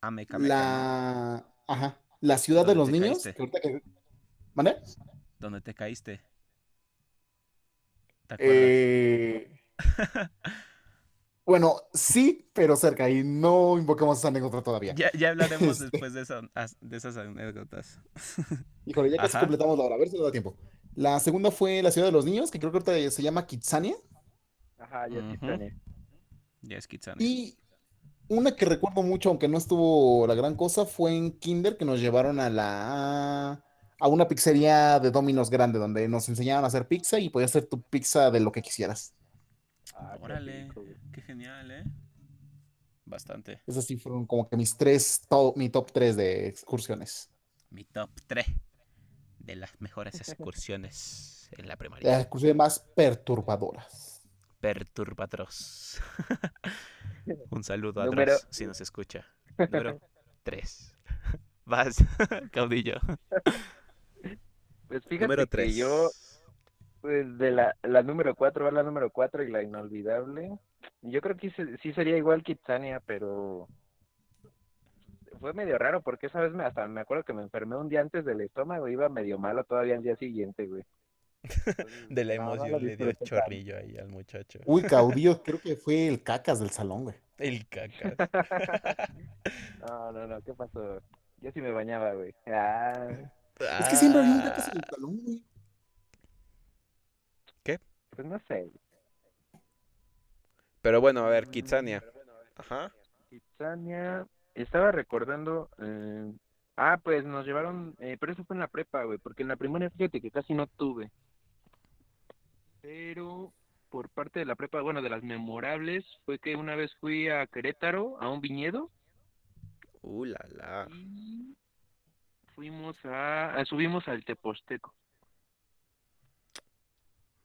A Meca Meca, ¿no? La. Ajá. La ciudad de ¿Dónde los niños. que ahorita que- ¿Mande? ¿Dónde te caíste? ¿Te acuerdas? Eh, Bueno, sí, pero cerca. Y no invoquemos esa anécdota todavía. Ya, ya hablaremos Este. después de, esa- as- de esas anécdotas. Híjole, ya casi Ajá. completamos la hora. A ver si nos da tiempo. La segunda fue la ciudad de los niños, que creo que ahorita se llama Kitsania. Ajá, ya Ujú. Tania. Ya es Kitsane. Y una que recuerdo mucho, aunque no estuvo la gran cosa, fue en Kinder que nos llevaron a la a una pizzería de Domino's grande, donde nos enseñaban a hacer pizza y podías hacer tu pizza de lo que quisieras. Ah, qué Órale, rico. Qué genial, ¿eh? Bastante. Esas sí fueron como que mis tres, mi top tres de excursiones. Mi top 3 de las mejores excursiones en la Las primaria. excursiones más perturbadoras. Perturbatros. Un saludo a Número- Dross, si nos escucha. Número 3. Vas, caudillo. Pues fíjate Número que 3. yo, pues de la, la número 4 va la número 4 y la inolvidable. Yo creo que sí, sí sería igual Kitsania, pero fue medio raro porque esa vez me, hasta me acuerdo que me enfermé un día antes del estómago, iba medio malo todavía al día siguiente, güey. De la no, no emoción lo le dio chorrillo ahí al muchacho. Uy, caudillo, creo que fue el cacas del salón, güey. El cacas. No, no, no, ¿qué pasó? Yo sí me bañaba, güey. Ah, Es que siempre había un Ah. cacas en el salón, güey. pues no sé. Pero bueno, a ver, Kitsania. Ajá. Kitsania, estaba recordando, eh, ah, pues nos llevaron, eh, pero eso fue en la prepa, güey, porque en la primaria fíjate que casi no tuve. Pero por parte de la prepa, bueno, de las memorables, fue que una vez fui a Querétaro, a un viñedo, Uh, la la. y fuimos a, a- subimos al Teposteco.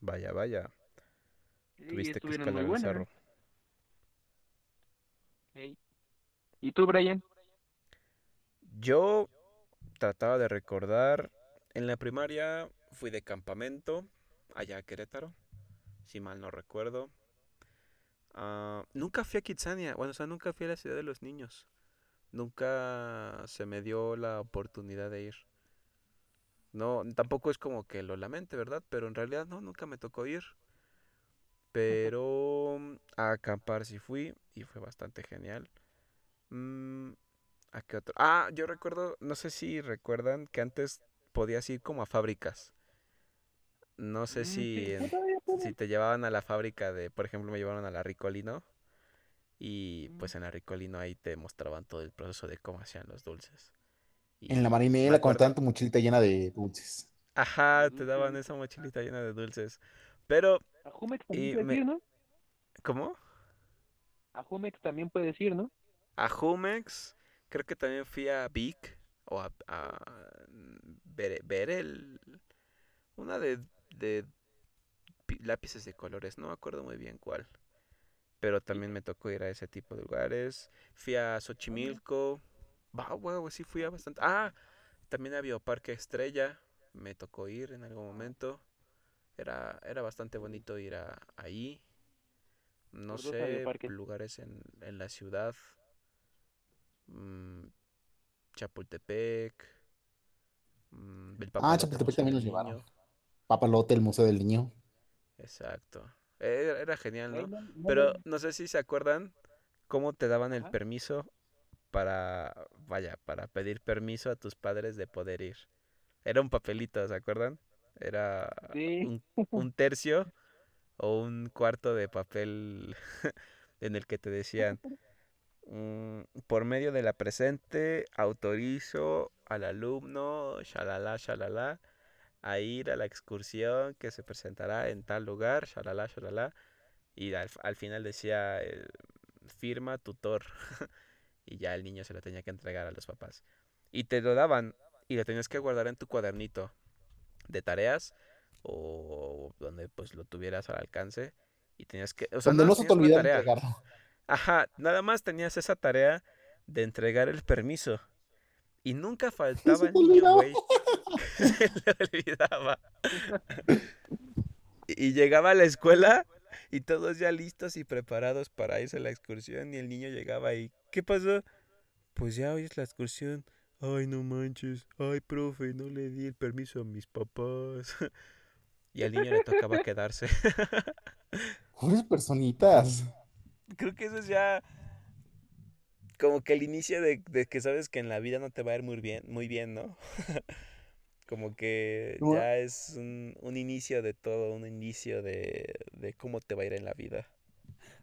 Vaya, vaya. Tuviste que escalar muy el buenas. cerro. ¿Y tú, Brian? Yo trataba de recordar. En la primaria fui de campamento allá a Querétaro, si mal no recuerdo. Ah, nunca fui a Kitsania, bueno, o sea, nunca fui a la ciudad de los niños. Nunca se me dio la oportunidad de ir. No, tampoco es como que lo lamente, ¿verdad? Pero en realidad no, nunca me tocó ir. Pero mm, a acampar sí fui y fue bastante genial. Mm, ¿a qué otro? Ah, yo recuerdo, no sé si recuerdan que antes podías ir como a fábricas. No sé Mm, si, en- si te llevaban a la fábrica de, por ejemplo, me llevaron a la Ricolino y Mm. pues en la Ricolino ahí te mostraban todo el proceso de cómo hacían los dulces. En la Y marinela, dan tu mochilita llena de dulces. ajá, Mm, te daban esa mochilita llena de dulces. Pero, A Jumex también y puedes me, ir, ¿no? ¿cómo? A Jumex también puedes ir, ¿no? A Jumex, creo que también fui a Vic o a, a una de, de pi- lápices de colores, no me acuerdo muy bien cuál. Pero también me tocó ir a ese tipo de lugares. Fui a Xochimilco. Va, wow, sí fui a bastante. Ah, también a Bioparque Estrella. Me tocó ir en algún momento. Era, era bastante bonito ir a, ahí. No ¿Por dónde sé, lugares en, en la ciudad. Mm, Chapultepec. mm, el Ah, Papalote Chapultepec también nos llevaron. Papalote, el Museo del Niño. Exacto. Era, era genial, ¿no? no, no Pero no sé si se acuerdan cómo te daban el permiso para, vaya, para pedir permiso a tus padres de poder ir. Era un papelito, ¿se acuerdan? Era Sí. un, un tercio o un cuarto de papel en el que te decían, mm, por medio de la presente, autorizo al alumno, shalala, shalala, a ir a la excursión que se presentará en tal lugar, shalala, shalala. Y al, al final decía, eh, firma tutor. y ya el niño se lo tenía que entregar a los papás. Y te lo daban y lo tenías que guardar en tu cuadernito de tareas o donde pues lo tuvieras al alcance. Y tenías que, o sea, Donde no se te tenías una olvida tarea. entregarlo. Ajá, nada más tenías esa tarea de entregar el permiso. Y nunca faltaba se el niño, güey. Se le olvidaba. Y y llegaba a la escuela y todos ya listos y preparados para irse a la excursión. Y el niño llegaba y, ¿qué pasó? Pues ya hoy es la excursión. Ay, no manches. Ay, profe, no le di el permiso a mis papás. Y al niño le tocaba quedarse. Pobres personitas. Creo que eso es ya como que el inicio de, de que sabes que en la vida no te va a ir muy bien, muy bien, ¿no? Como que ya es un, un inicio de todo, un inicio de, de cómo te va a ir en la vida.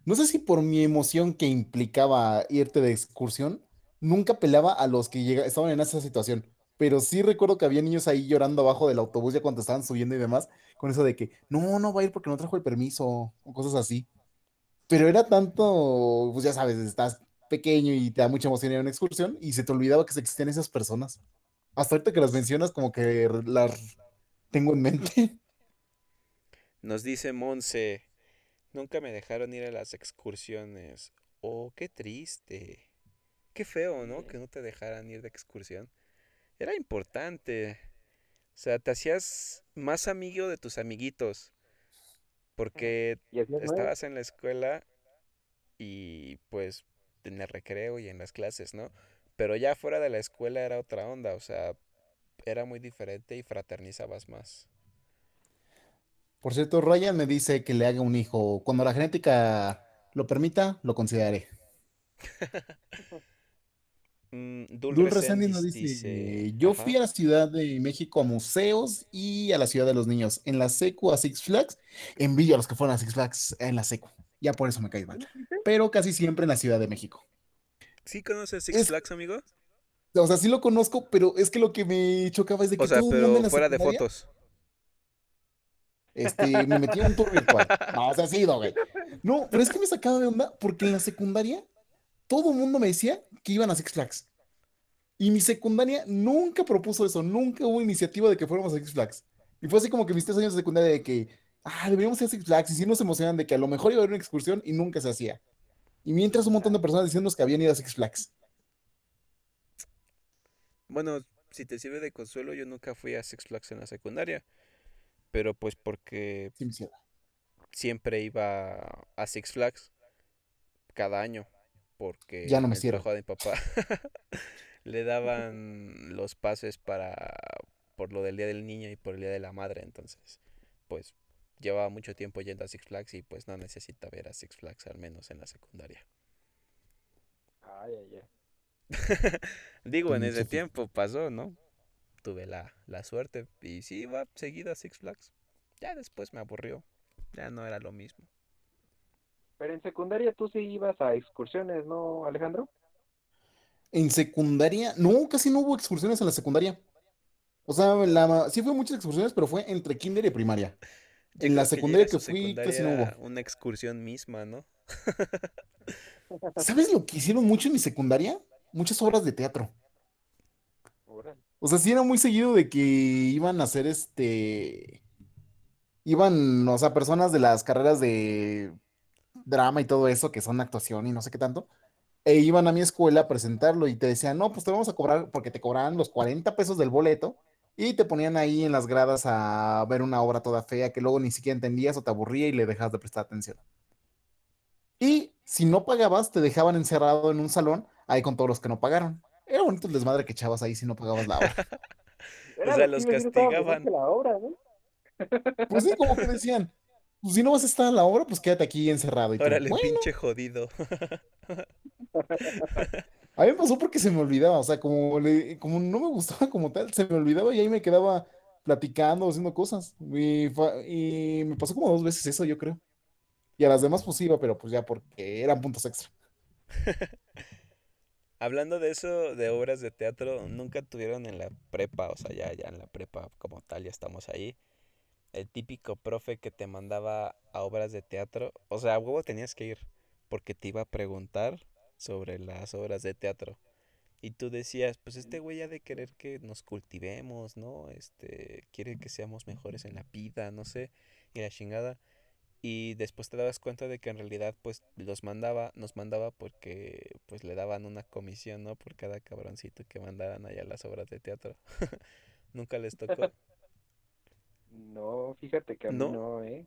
No sé si por mi emoción que implicaba irte de excursión, nunca pelaba a los que estaban en esa situación. Pero sí recuerdo que había niños ahí llorando abajo del autobús ya cuando estaban subiendo y demás, con eso de que no, no va a ir porque no trajo el permiso o cosas así. Pero era tanto, pues ya sabes, estás pequeño y te da mucha emoción ir a una excursión y se te olvidaba que existían esas personas. Hasta ahorita que las mencionas, como que las tengo en mente. Nos dice Monse, nunca me dejaron ir a las excursiones. Oh, qué triste. Qué feo, ¿no? Que no te dejaran ir de excursión. Era importante. O sea, te hacías más amigo de tus amiguitos. Porque estabas en la escuela y pues en el recreo y en las clases, ¿no? Pero ya fuera de la escuela era otra onda, o sea, era muy diferente y fraternizabas más. Por cierto, Ryan me dice que le haga un hijo. Cuando la genética lo permita, lo consideraré. Dul Dul Reséndiz nos dice, dice, yo ajá. fui a la Ciudad de México a museos y a la Ciudad de los Niños. En la secu a Six Flags, envidio a los que fueron a Six Flags en la secu. Ya por eso me cae mal. Pero casi siempre en la Ciudad de México. ¿Sí conoces Six Es- Flags, amigo? O sea, sí lo conozco, pero es que lo que me chocaba es de que O sea, todo el mundo en pero la fuera de fotos. Este, me metí en un tour virtual. No, o sea, sí, no, güey. No, pero es que me sacaba de onda porque en la secundaria todo el mundo me decía que iban a Six Flags. Y mi secundaria nunca propuso eso, nunca hubo iniciativa de que fuéramos a Six Flags. Y fue así como que mis tres años de secundaria de que, ah, deberíamos ir a Six Flags. Y sí nos emocionan de que a lo mejor iba a haber una excursión y nunca se hacía. Y mientras un montón de personas diciéndonos que habían ido a Six Flags. Bueno, si te sirve de consuelo, yo nunca fui a Six Flags en la secundaria. Pero pues porque Sí, siempre iba a Six Flags cada año. Porque Ya no me sirve. de mi papá le daban los pases para por lo del Día del Niño y por el Día de la Madre. Entonces, pues llevaba mucho tiempo yendo a Six Flags y pues no necesita ver a Six Flags al menos en la secundaria. Ay, ay, ay. Digo, en Mucho ese tiempo. tiempo pasó, ¿no? tuve la, la suerte. Y sí, iba seguida a Six Flags. Ya después me aburrió. Ya no era lo mismo. Pero en secundaria tú sí ibas a excursiones, ¿no, Alejandro? En secundaria, no, casi no hubo excursiones en la secundaria. O sea, la, sí fue muchas excursiones, pero fue entre kinder y primaria. en la secundaria que, fui, casi no hubo. Una excursión misma, ¿no? ¿Sabes lo que hicieron mucho en mi secundaria? Muchas obras de teatro. O sea, sí era muy seguido de que iban a hacer este. Iban, o sea, personas de las carreras de drama y todo eso, que son actuación y no sé qué tanto, e iban a mi escuela a presentarlo y te decían, no, pues te vamos a cobrar, porque te cobraban los 40 pesos del boleto y te ponían ahí en las gradas a ver una obra toda fea que luego ni siquiera entendías o te aburría y le dejabas de prestar atención. Y si no pagabas, te dejaban encerrado en un salón ahí con todos los que no pagaron. Era bonito el desmadre que echabas ahí si no pagabas la obra. o sea, los castigaban. Pues sí, como que decían, pues si no vas a estar en la obra, pues quédate aquí encerrado. Y Órale, pinche jodido. A mí me pasó porque se me olvidaba, o sea, como, como no me gustaba como tal, se me olvidaba y ahí me quedaba platicando, haciendo cosas. Y, y me pasó como dos veces eso, yo creo. Y a las demás pues iba, pero pues ya porque eran puntos extra. Hablando de eso, de obras de teatro, nunca tuvieron en la prepa, o sea, ya, ya en la prepa como tal, ya estamos ahí el típico profe que te mandaba a obras de teatro. O sea, a huevo tenías que ir porque te iba a preguntar sobre las obras de teatro. Y tú decías, pues este güey ha de querer que nos cultivemos, ¿no? Este, quiere que seamos mejores en la vida, no sé, y la chingada. Y después te dabas cuenta de que en realidad, pues, los mandaba, nos mandaba porque, pues, le daban una comisión, ¿no? Por cada cabroncito que mandaran allá las obras de teatro. Nunca les tocó. No, fíjate que a mí no, ¿eh?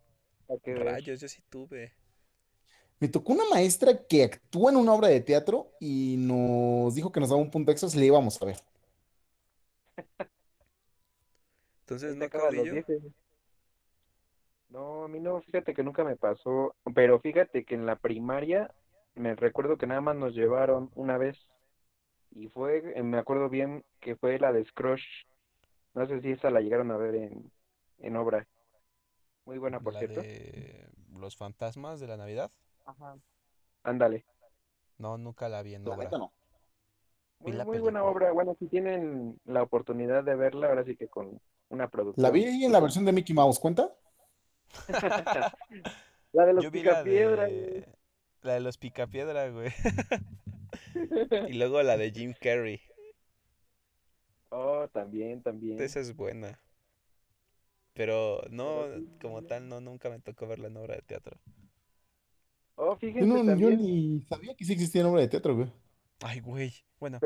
Rayos, yo sí tuve. Me tocó una maestra que actúa en una obra de teatro y nos dijo que nos daba un punto extra si le íbamos a ver. Entonces, ¿no No, a mí no, fíjate que nunca me pasó, pero fíjate que en la primaria me recuerdo que nada más nos llevaron una vez y fue, me acuerdo bien que fue la de Scrooge. No sé si esa la llegaron a ver en, en obra. Muy buena, por cierto. Los fantasmas de la Navidad. Ajá. Ándale. No, nunca la vi en obra. Muy, buena obra. Bueno, si tienen la oportunidad de verla, ahora sí que con una producción. La vi en la versión de Mickey Mouse, ¿cuenta? la de los picapiedra. La de los picapiedra, güey. y luego la de Jim Carrey. Oh, también, también. Esa es buena. Pero no, como tal, no, nunca me tocó verla en obra de teatro. Oh, fíjense yo, no, yo ni sabía que sí existía en obra de teatro, güey. Ay, güey. Bueno.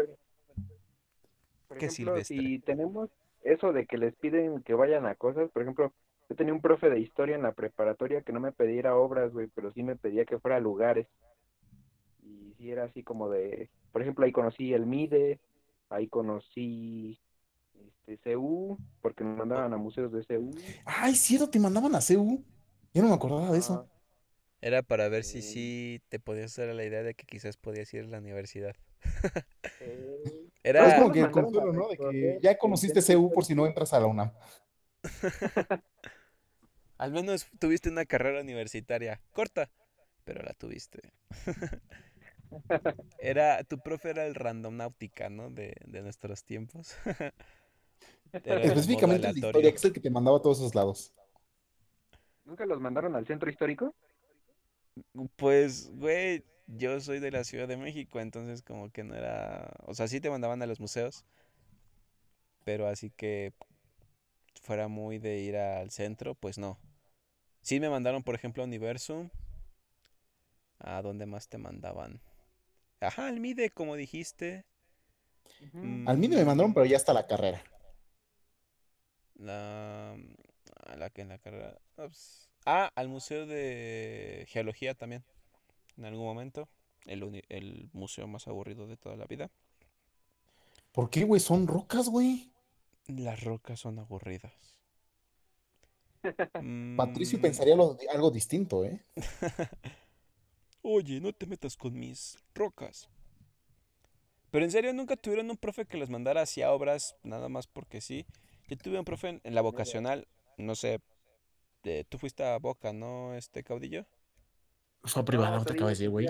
por ejemplo, si tenemos eso de que les piden que vayan a cosas, por ejemplo, yo tenía un profe de historia en la preparatoria que no me pedía obras, güey, pero sí me pedía que fuera a lugares. Y sí era así como de, por ejemplo, ahí conocí el MIDE, ahí conocí este, CU, porque me mandaban a museos de CU. Ay, cierto, te mandaban a CU. Yo no me acordaba de eso. Era para ver si sí te podías hacer la idea de que quizás podías ir a la universidad. Era como que el consuelo, ¿no? De que ya conociste CU por si no entras a la UNAM. Al menos tuviste una carrera universitaria corta, pero la tuviste. era, tu profe era el random náutica, ¿no? De, de nuestros tiempos. Específicamente el historia, que es el que te mandaba a todos esos lados. ¿Nunca los mandaron al centro histórico? Pues, güey, yo soy de la Ciudad de México, entonces como que no era... O sea, sí te mandaban a los museos, pero así que fuera muy de ir al centro, pues no. Sí me mandaron, por ejemplo, a Universum. ¿A dónde más te mandaban? Ajá, al MIDE, como dijiste. Al MIDE me mandaron, pero ya está la carrera. La, a la que en la carrera. Pues, ah, al Museo de Geología también. En algún momento. El, el museo más aburrido de toda la vida. ¿Por qué, güey? Son rocas, güey. Las rocas son aburridas. Patricio mm. pensaría algo distinto, ¿eh? Oye, no te metas con mis rocas. Pero en serio, nunca tuvieron un profe que les mandara hacia obras nada más porque sí. Yo tuve un profe en, la vocacional, no sé, tú fuiste a Boca, ¿no, este caudillo? Fue privada, no, te acabo de decir, güey.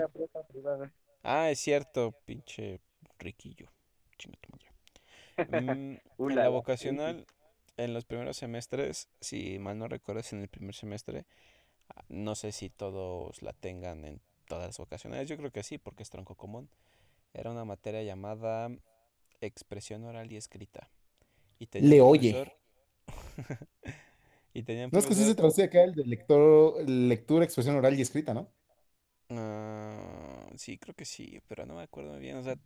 Ah, es cierto, pinche riquillo. Mm, en la vocacional, en los primeros semestres, si mal no recuerdo, en el primer semestre, no sé si todos la tengan en todas las vocacionales, yo creo que sí, porque es tronco común. Era una materia llamada expresión oral y escrita. Y Le oye. y no es que sí se traduce acá el de lector, lectura, expresión oral y escrita, ¿no? Sí, creo que sí, pero no me acuerdo bien. O sea,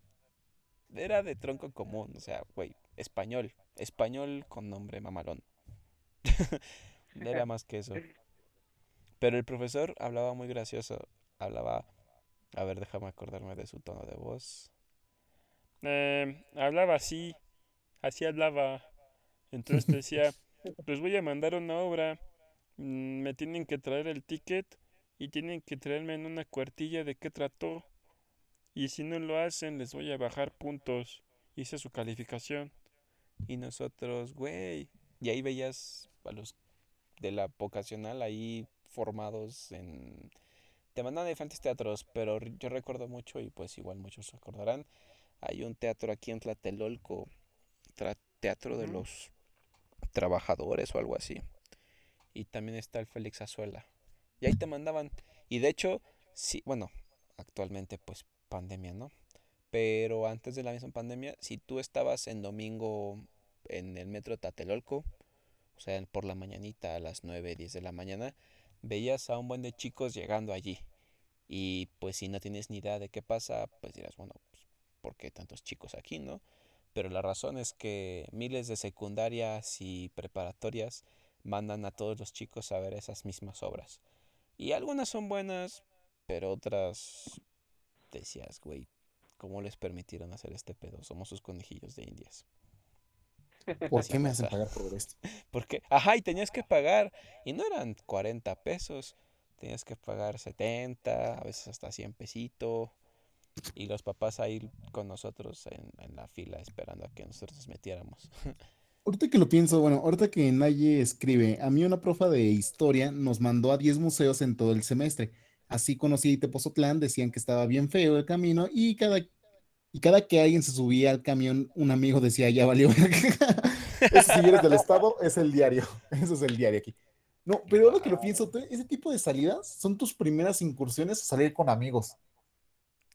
era de tronco común, o sea, güey, español. Español con nombre mamalón. era más que eso. Pero el profesor hablaba muy gracioso. Hablaba. A ver, déjame acordarme de su tono de voz. Eh, hablaba así. Así hablaba. Entonces decía: Les voy a mandar una obra. Mm, me tienen que traer el ticket y tienen que traerme en una cuartilla de qué trató. Y si no lo hacen, les voy a bajar puntos. Hice su calificación. Y nosotros, güey. Y ahí veías a los de la vocacional ahí formados en... Te mandan a diferentes teatros, pero yo recuerdo mucho, y pues igual muchos recordarán, hay un teatro aquí en Tlatelolco, Teatro de los Trabajadores o algo así. Y también está el Félix Azuela. Y ahí te mandaban. Y de hecho, sí, bueno, actualmente pues pandemia, ¿no? Pero antes de la misma pandemia, si tú estabas en domingo en el metro Tatelolco, o sea, por la mañanita a las 9, 10 de la mañana, veías a un buen de chicos llegando allí. Y pues si no tienes ni idea de qué pasa, pues dirás, bueno, pues, ¿por qué tantos chicos aquí, no? Pero la razón es que miles de secundarias y preparatorias mandan a todos los chicos a ver esas mismas obras. Y algunas son buenas, pero otras decías, güey, ¿cómo les permitieron hacer este pedo? Somos sus conejillos de indias. ¿Por qué me hacen pagar por esto? Porque, ajá, y tenías que pagar, y no eran 40 pesos, tenías que pagar 70, a veces hasta 100 pesitos, y los papás ahí con nosotros en, en la fila esperando a que nosotros nos metiéramos. Ahorita que lo pienso, bueno, ahorita que Naye escribe, a mí una profa de historia nos mandó a 10 museos en todo el semestre. Así conocí a Tepozotlán, decían que estaba bien feo el camino y cada, y cada que alguien se subía al camión, un amigo decía, ya valió. Si eres del estado, es el diario. Eso es el diario aquí. No, pero ahora que lo pienso, ese tipo de salidas son tus primeras incursiones a salir con amigos.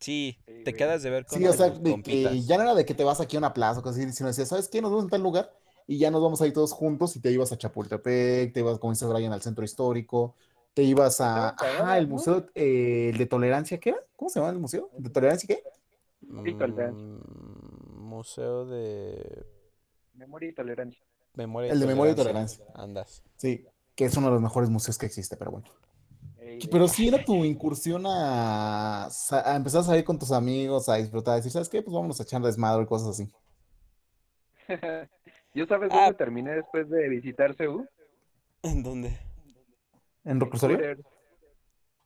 Sí, te quedas de ver con Sí, o sea, ya no era de que te vas aquí a una plaza o cosas así, sino decías, ¿sabes qué? Nos vamos en tal lugar y ya nos vamos a ir todos juntos y te ibas a Chapultepec, te ibas, como dice Brian, al centro histórico, te ibas a, ah, el museo eh, de tolerancia, ¿qué era? ¿Cómo se llama el museo? ¿De tolerancia qué? Mm, museo de... Memoria y tolerancia. el de memoria y tolerancia. Andas. Sí, que es uno de los mejores museos que existe, pero bueno. Pero sí era tu incursión a, a, empezar a salir con tus amigos, a disfrutar, a decir, ¿sabes qué? Pues vamos a echar desmadre y cosas así. ¿Yo sabes dónde ah. terminé después de visitar Seúl? ¿En dónde? ¿En Reclusorio?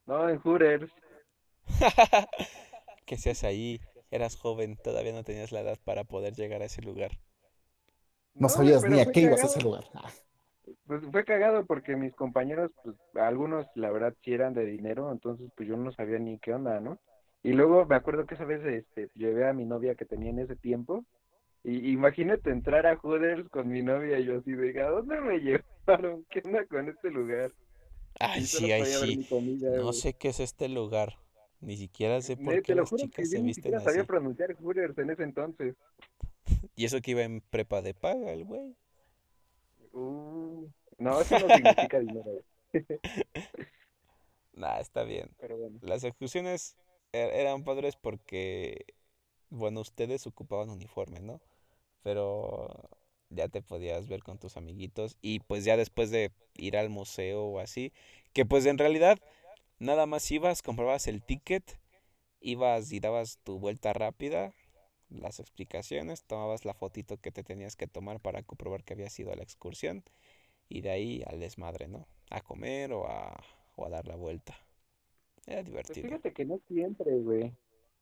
No, en Hooters. ¿Qué seas ahí? Eras joven, todavía no tenías la edad para poder llegar a ese lugar. No, sabías ni a qué ibas a ese lugar. Pues fue cagado porque mis compañeros, pues algunos la verdad sí eran de dinero, entonces pues yo no sabía ni qué onda, ¿no? Y luego me acuerdo que esa vez este, llevé a mi novia que tenía en ese tiempo y imagínate entrar a Hooters con mi novia y yo así de, ¿a dónde me llevaron? ¿Qué onda con este lugar? Ay, sí, ay, sí. no sé qué es este lugar. Ni siquiera sé por qué las chicas se visten así. sabía pronunciar Hooters en ese entonces. y eso que iba en prepa de paga el güey. Uh, no, eso no significa dinero. nah, está bien. Las excursiones er, eran padres porque, bueno, ustedes ocupaban uniforme, ¿no? pero ya te podías ver con tus amiguitos y pues ya después de ir al museo o así, que pues en realidad nada más ibas, comprabas el ticket, ibas y dabas tu vuelta rápida, las explicaciones, tomabas la fotito que te tenías que tomar para comprobar que habías ido a la excursión y de ahí al desmadre, ¿no? A comer o a, o a dar la vuelta. Era pues divertido. fíjate que no siempre, güey.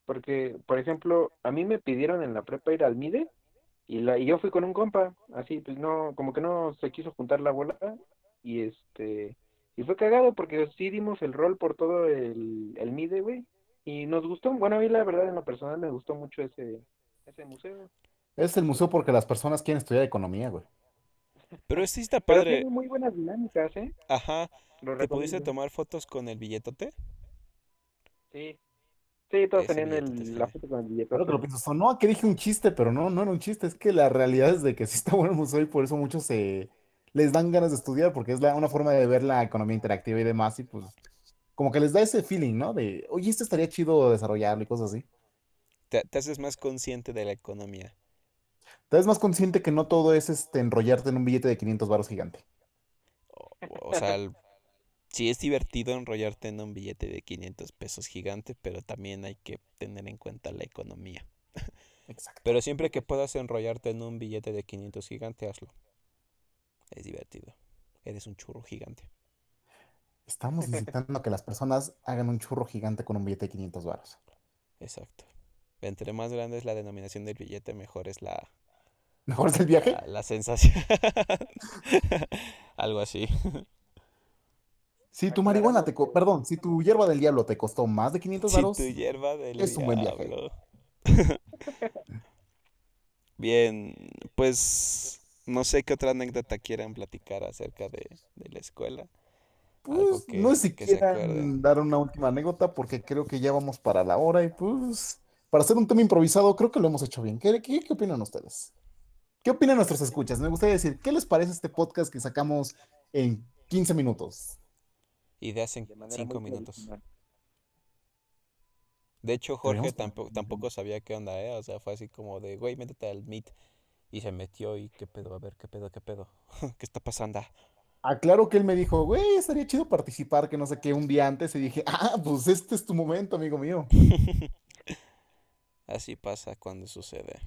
Porque, por ejemplo, a mí me pidieron en la prepa ir al MIDE y, la, y yo fui con un compa, así, pues no, como que no se quiso juntar la bola y este, y fue cagado porque sí dimos el rol por todo el, el MIDE, güey, y nos gustó, bueno, a mí la verdad en lo personal me gustó mucho ese, ese museo. Es el museo porque las personas quieren estudiar economía, güey. Pero sí está Pero padre. tiene muy buenas dinámicas, ¿eh? Ajá. Lo ¿Te pudiste tomar fotos con el billetote? Sí. Sí, todos Ese tenían billetote el, es la foto con el lo pienso, sonó a que dije un chiste, pero no, no era un chiste. Es que la realidad es de que sí está bueno el museo y por eso muchos se les dan ganas de estudiar, porque es la, una forma de ver la economía interactiva y demás, y pues como que les da ese feeling, ¿no? De, oye, esto estaría chido desarrollarlo y cosas así. Te, te haces más consciente de la economía. Te ves más consciente que no todo es este enrollarte en un billete de 500 varos gigante. O, o sea, el- sí es divertido enrollarte en un billete de 500 pesos gigante, pero también hay que tener en cuenta la economía. Exacto. Pero siempre que puedas enrollarte en un billete de 500 gigante, hazlo. Es divertido. Eres un churro gigante. Estamos incitando a que las personas hagan un churro gigante con un billete de 500 varos. Exacto. Entre más grande es la denominación del billete, mejor es la, ¿Mejor es el viaje? la, la sensación. Algo así. Si tu marihuana te... Perdón, si tu hierba del diablo te costó más de 500 Si varos, tu hierba del es un buen viaje. diablo. Bien, pues no sé qué otra anécdota quieran platicar acerca de, de la escuela. Pues que, no sé si quieran dar una última anécdota porque creo que ya vamos para la hora y pues para hacer un tema improvisado creo que lo hemos hecho bien. ¿Qué, qué, qué opinan ustedes? ¿Qué opinan nuestros escuchas? Me gustaría decir, ¿qué les parece este podcast que sacamos en 15 minutos? Ideas en De manera cinco muy minutos. tradicional. De hecho, Jorge tampoco, tampoco sabía qué onda, ¿eh? O sea, fue así como de, güey, métete al Meet. Y se metió y qué pedo, a ver, qué pedo, qué pedo. ¿Qué está pasando? Aclaro que él me dijo, güey, estaría chido participar, que no sé qué, un día antes y dije, ah, pues este es tu momento, amigo mío. Así pasa cuando sucede.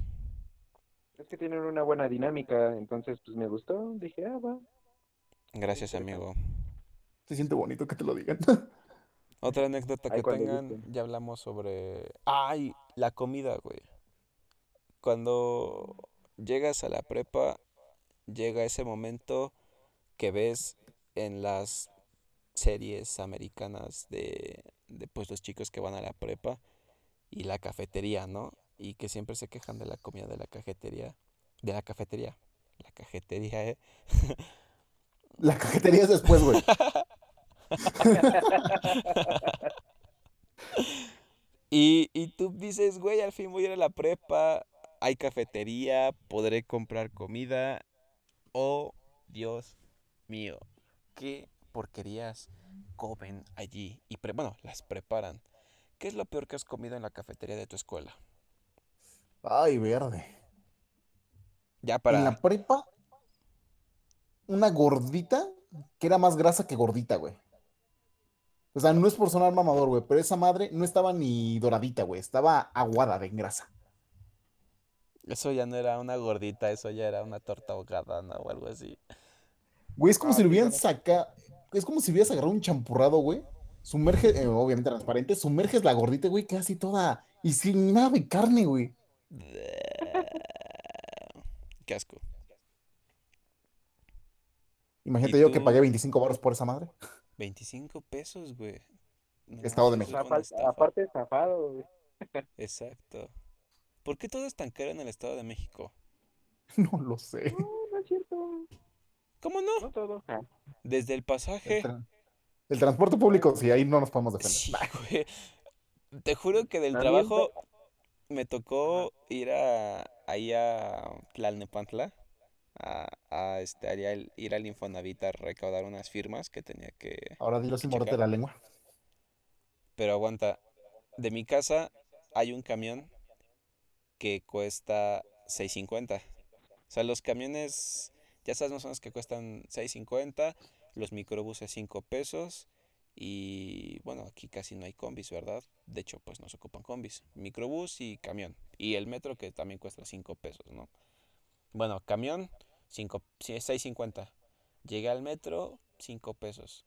Es que tienen una buena dinámica, entonces pues me gustó. Dije, ah, va. Gracias, interesante. amigo. Se siente bonito que te lo digan. Otra anécdota que tengan, gusten. ya hablamos sobre... ¡Ay! La comida, güey. Cuando llegas a la prepa, llega ese momento que ves en las series americanas de, de pues los chicos que van a la prepa y la cafetería, ¿no? Y que siempre se quejan de la comida de la cafetería. De la cafetería. La cafetería, ¿eh? La cajetería es después, güey. Y, y tú dices, güey, al fin voy a ir a la prepa, hay cafetería, podré comprar comida. Oh, Dios mío, qué porquerías comen allí. Y pre- bueno, las preparan. ¿Qué es lo peor que has comido en la cafetería de tu escuela? Ay, verde. Ya En para... la prepa, una gordita que era más grasa que gordita, güey. O sea, no es por sonar mamador, güey, pero esa madre no estaba ni doradita, güey. Estaba aguada de grasa. Eso ya no era una gordita, eso ya era una torta ahogada, ¿no? O algo así. Güey, es como Ah, si le hubieran sacado. Es como si hubieras agarrado un champurrado, güey. Sumerge, eh, obviamente transparente, sumerges la gordita, güey, casi toda. Y sin nada de carne, güey. Qué asco. Imagínate ¿Y yo que pagué 25 baros por esa madre. 25 pesos, güey. No Estado de México. Aparte, estafa. aparte zafado, güey. Exacto. ¿Por qué todo es tan caro en el Estado de México? No lo sé. No, no es cierto. ¿Cómo no? No todo. Ah, Desde el pasaje. El transporte público, sí, ahí no nos podemos defender. Te juro que del trabajo me tocó ir a ahí a Tlalnepantla a, a este allá el- ir al Infonavit a recaudar unas firmas que tenía que Ahora dilo sin morderte la lengua. Pero aguanta, de mi casa hay un camión que cuesta 6.50. O sea, los camiones, ya sabes más o menos que cuestan 6.50, los microbuses 5 pesos y bueno, aquí casi no hay combis, ¿verdad? De hecho, pues no se ocupan combis, microbús y camión. Y el metro que también cuesta 5 pesos, ¿no? Bueno, camión 5, sí, 6.50. Llegué al metro 5 pesos.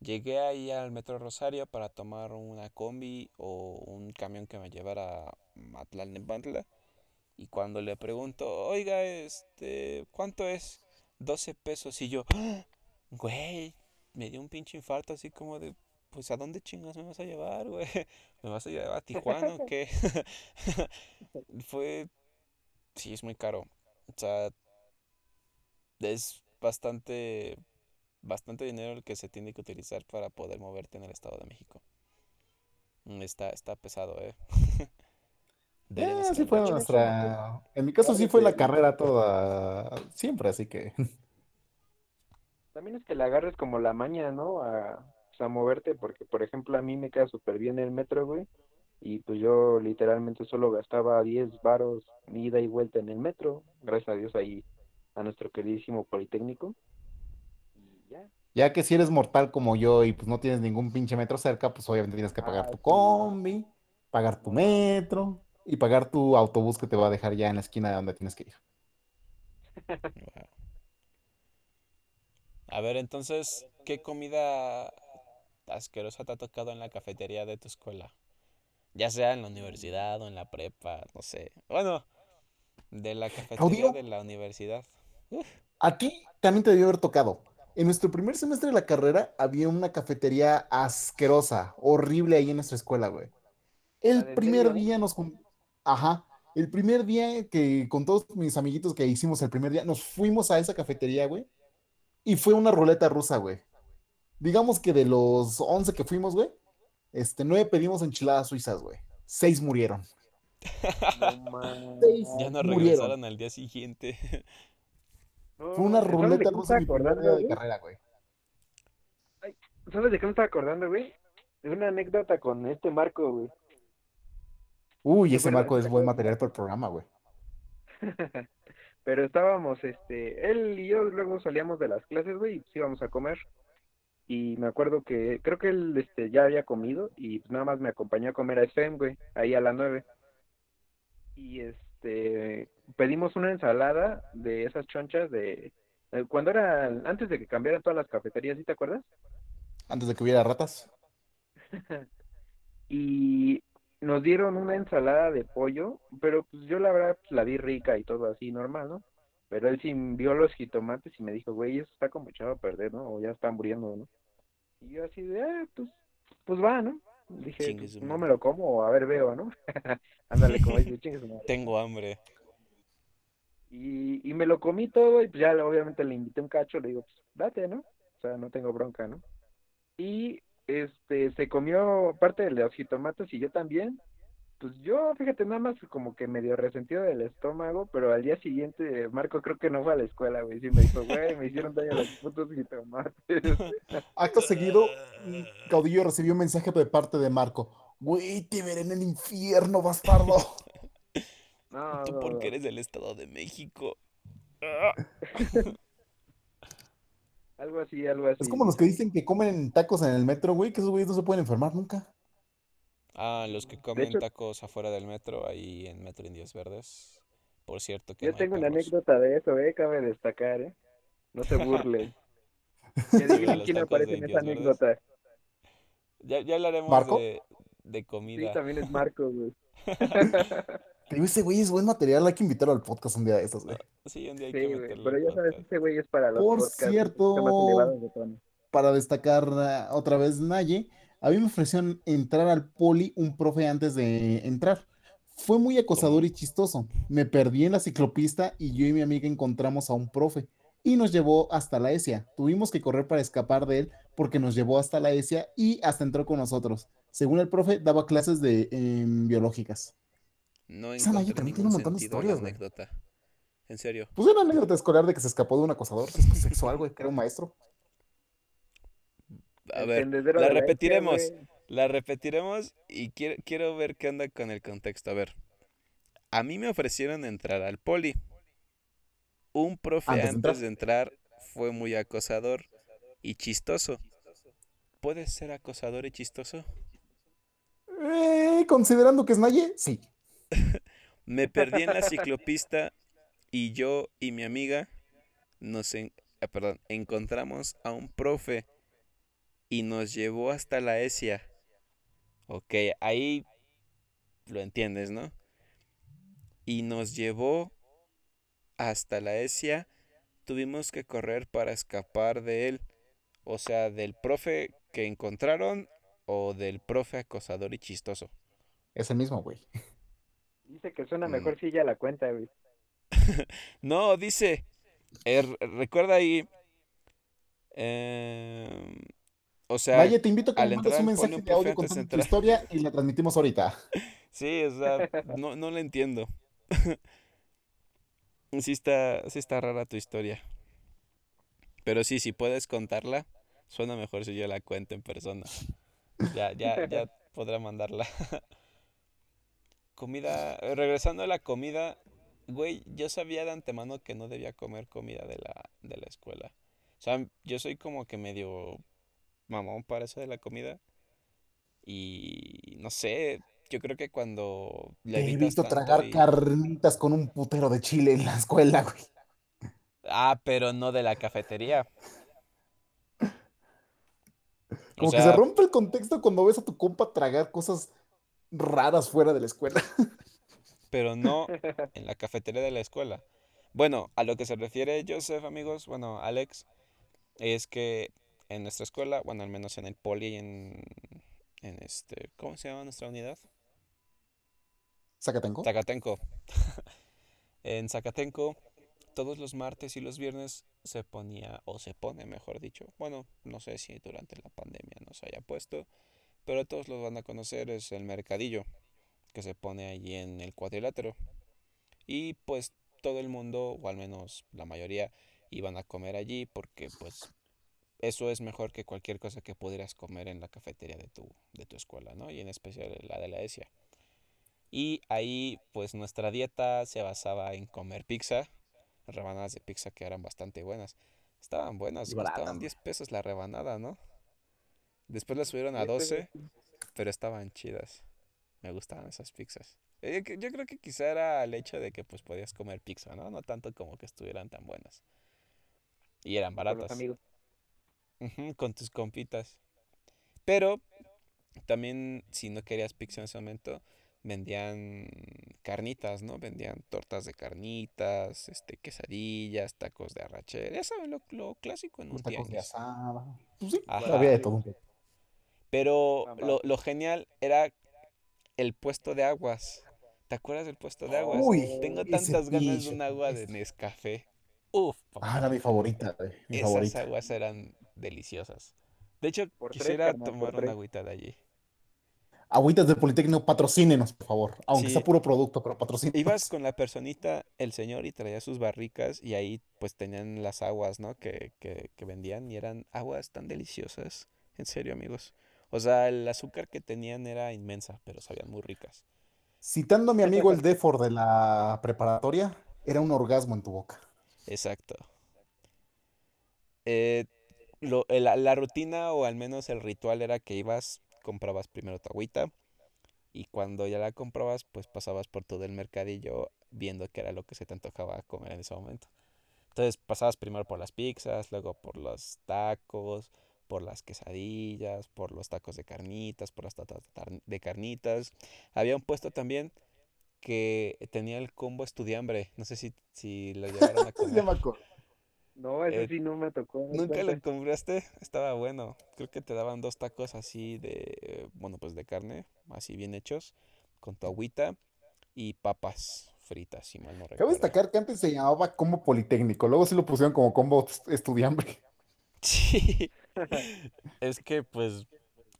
Llegué ahí al Metro Rosario para tomar una combi o un camión que me llevara a Matlalnepantla. Y cuando le pregunto, oiga, este, ¿cuánto es? 12 pesos. Y yo, ¡Ah! Güey, me dio un pinche infarto así como de, pues ¿a dónde chingas me vas a llevar, güey? ¿Me vas a llevar a Tijuana o qué? Fue, sí, es muy caro. O sea, es bastante bastante dinero el que se tiene que utilizar para poder moverte en el Estado de México. Mm, está, está pesado, ¿eh? eh sí fue nuestra... En mi caso sí fue la carrera toda, siempre, así que... También es que le agarres como la maña, ¿no? A, pues, a moverte, porque por ejemplo a mí me queda súper bien el metro, güey. Y pues yo literalmente solo gastaba 10 varos ida y vuelta en el metro, gracias a Dios ahí a nuestro queridísimo Politécnico. Ya que si eres mortal como yo y pues no tienes ningún pinche metro cerca, pues obviamente tienes que pagar ah, tu combi, pagar tu metro y pagar tu autobús que te va a dejar ya en la esquina de donde tienes que ir. A ver, entonces, ¿qué comida asquerosa te ha tocado en la cafetería de tu escuela? Ya sea en la universidad o en la prepa, no sé. Bueno, de la cafetería de la universidad. A ti también te debió haber tocado. En nuestro primer semestre de la carrera había una cafetería asquerosa, horrible ahí en nuestra escuela, güey. El primer día nos... Ajá. El primer día que con todos mis amiguitos que hicimos el primer día, nos fuimos a esa cafetería, güey. Y fue una ruleta rusa, güey. Digamos que de los 11 que fuimos, güey, este, nueve pedimos enchiladas suizas, güey. Seis murieron. ya no regresaron al día siguiente. Fue una ruleta rusa de carrera, güey. ¿Sabes de qué me estaba acordando, güey? De una anécdota con este Marco, güey. Uy, ese Marco es buen material para el programa, güey. Pero estábamos, este, él y yo luego salíamos de las clases, güey, y pues íbamos a comer. Y me acuerdo que, creo que él, este, ya había comido y pues nada más me acompañó a comer a FM, güey, ahí a las nueve. Y este, pedimos una ensalada de esas chonchas de eh, cuando era antes de que cambiaran todas las cafeterías, ¿sí te acuerdas? Antes de que hubiera ratas. y nos dieron una ensalada de pollo, pero pues yo la verdad pues, la vi rica y todo así normal, ¿no? Pero él sí vio los jitomates y me dijo, güey, eso está como echado a perder, ¿no? O ya está muriendo, ¿no? Y yo así de, ah, pues, pues va, ¿no? Dije, pues, no me lo como, a ver, veo, ¿no? Ándale, como dice, chingue Tengo hambre. Y, y me lo comí todo y pues ya obviamente le invité un cacho, le digo, pues date, ¿no? O sea, no tengo bronca, ¿no? Y este se comió parte de los jitomates y yo también. Pues yo, fíjate, nada más como que medio resentido del estómago, pero al día siguiente Marco creo que no fue a la escuela, güey. Sí me dijo, güey, me hicieron daño los putos jitomates. Acto seguido, Caudillo recibió un mensaje de parte de Marco. Güey, te veré en el infierno, bastardo. No, Tú porque eres del Estado de México. algo así, algo así. Es como los que dicen que comen tacos en el metro, güey, que esos güeyes no se pueden enfermar nunca. Ah, los que comen tacos afuera del metro, ahí en Metro Indios Verdes. Por cierto que Yo tengo una anécdota de eso, eh, cabe destacar, eh. No se burlen. que digan quién aparece en esa anécdota. Ya, ya hablaremos de, de comida. Sí, también es Marco, güey. ese güey es buen material, hay que invitarlo al podcast un día de esos, güey. Sí, un día hay que meterlo. Pero ya sabes, ese güey es para los Por cierto, para destacar uh, otra vez Naye, a mí me ofrecieron entrar al poli un profe antes de entrar. Fue muy acosador y chistoso. Me perdí en la ciclopista y yo y mi amiga encontramos a un profe y nos llevó hasta la ESIA. Tuvimos que correr para escapar de él porque nos llevó hasta la ESIA y hasta entró con nosotros. Según el profe, daba clases de em, biológicas. No encontré también tiene un montón de historias, anécdota. En serio. Pues una anécdota escolar de que se escapó de un acosador sexual, güey, que era un maestro. A ver, la repetiremos. La repetiremos y quiero, quiero ver qué anda con el contexto. A ver, a mí me ofrecieron entrar al poli. Un profe antes, de, entrar. fue muy acosador y chistoso. ¿Puede ser acosador y chistoso? Eh, considerando que es Naye, sí. me perdí en la ciclopista y yo y mi amiga nos ah, perdón, encontramos a un profe y nos llevó hasta la ESIA. Ok, ahí lo entiendes, ¿no? Y nos llevó hasta la ESIA. Tuvimos que correr para escapar de él. O sea, del profe que encontraron o del profe acosador y chistoso. Es el mismo, güey. Dice que suena Mm. mejor si ya la cuenta, güey. No, dice. er, recuerda ahí. em, o sea, Valle, te invito a que me mandes un mensaje un de audio contando tu historia y la transmitimos ahorita. sí, o sea, no, no lo entiendo. sí está, sí está rara tu historia. Pero sí, si puedes contarla, suena mejor si yo la cuento en persona. Ya, ya, ya podrá mandarla. Comida, eh, regresando a la comida, güey, yo sabía de antemano que no debía comer comida de la, de la escuela. O sea, yo soy como que medio mamón para eso de la comida. Y no sé, yo creo que cuando le Te he evitas visto tanto tragar y- carnitas con un putero de chile en la escuela, güey. Ah, pero no de la cafetería. O Como que se rompe el contexto cuando ves a tu compa tragar cosas raras fuera de la escuela. pero no en la cafetería de la escuela. Bueno, a lo que se refiere Joseph, amigos, bueno, Alex, es que en nuestra escuela, bueno, al menos en el poli y en, en este, ¿cómo se llama nuestra unidad? Zacatenco. Zacatenco. En Zacatenco, todos los martes y los viernes se ponía, o se pone, mejor dicho. Bueno, no sé si durante la pandemia no se haya puesto, pero todos los van a conocer, es el mercadillo que se pone allí en el cuadrilátero. Y pues todo el mundo, o al menos la mayoría, iban a comer allí porque pues eso es mejor que cualquier cosa que pudieras comer en la cafetería de tu, de tu escuela, ¿no? Y en especial la de la ESIA. Y ahí pues nuestra dieta se basaba en comer pizza, rebanadas de pizza que eran bastante buenas. Estaban buenas, costaban güey. 10 pesos la rebanada, ¿no? Después las subieron a 10 pesos. 12, pero estaban chidas. Me gustaban esas pizzas. Eh, Yo creo que quizá era el hecho de que pues podías comer pizza, ¿no? No tanto como que estuvieran tan buenas. Y eran Con los baratas. con tus compitas. Pero también, si no querías pizza en ese momento, vendían carnitas, ¿no? Vendían tortas de carnitas, este, quesadillas, tacos de arrachera. Ya saben, lo, lo clásico en un tacos de asada. Pues sí, Ajá. había de todo. Pero Ah, lo, lo genial era el puesto de aguas. ¿Te acuerdas del puesto de aguas? Uy, Tengo tantas ganas de un agua de. Nescafé. Uf, Ah, papá. era mi favorita, güey. Mi Esas favorita. aguas eran deliciosas. De hecho, Por quisiera tomar una agüita de allí. Agüitas del Politécnico, patrocínenos, por favor. Aunque Sí. sea puro producto, pero patrocínenos. Ibas con la personita, el señor, y traía sus barricas y ahí pues tenían las aguas, ¿no? Que, que, que vendían y eran aguas tan deliciosas. En serio, amigos. O sea, el azúcar que tenían era inmensa, pero sabían muy ricas. Citando a mi amigo el Defor de la preparatoria, era un orgasmo en tu boca. Exacto. Eh, lo- el- la, la rutina o al menos el ritual era que ibas, comprabas primero tu agüita y cuando ya la comprabas, pues pasabas por todo el mercadillo viendo qué era lo que se te antojaba comer en ese momento. Entonces pasabas primero por las pizzas, luego por los tacos, por las quesadillas, por los tacos de carnitas, por las tortas de carnitas. Había un puesto también que tenía el combo estudiambre. No sé si, si lo llegaron a comer. No, ese Eh, sí no me tocó. ¿Nunca lo compraste? Estaba bueno. Creo que te daban dos tacos así de, bueno, pues de carne, así bien hechos, con tu agüita y papas fritas, si mal no Cabe recuerdo. destacar que antes se llamaba combo politécnico, luego sí lo pusieron como combo est- estudiambre. Sí. Es que, pues,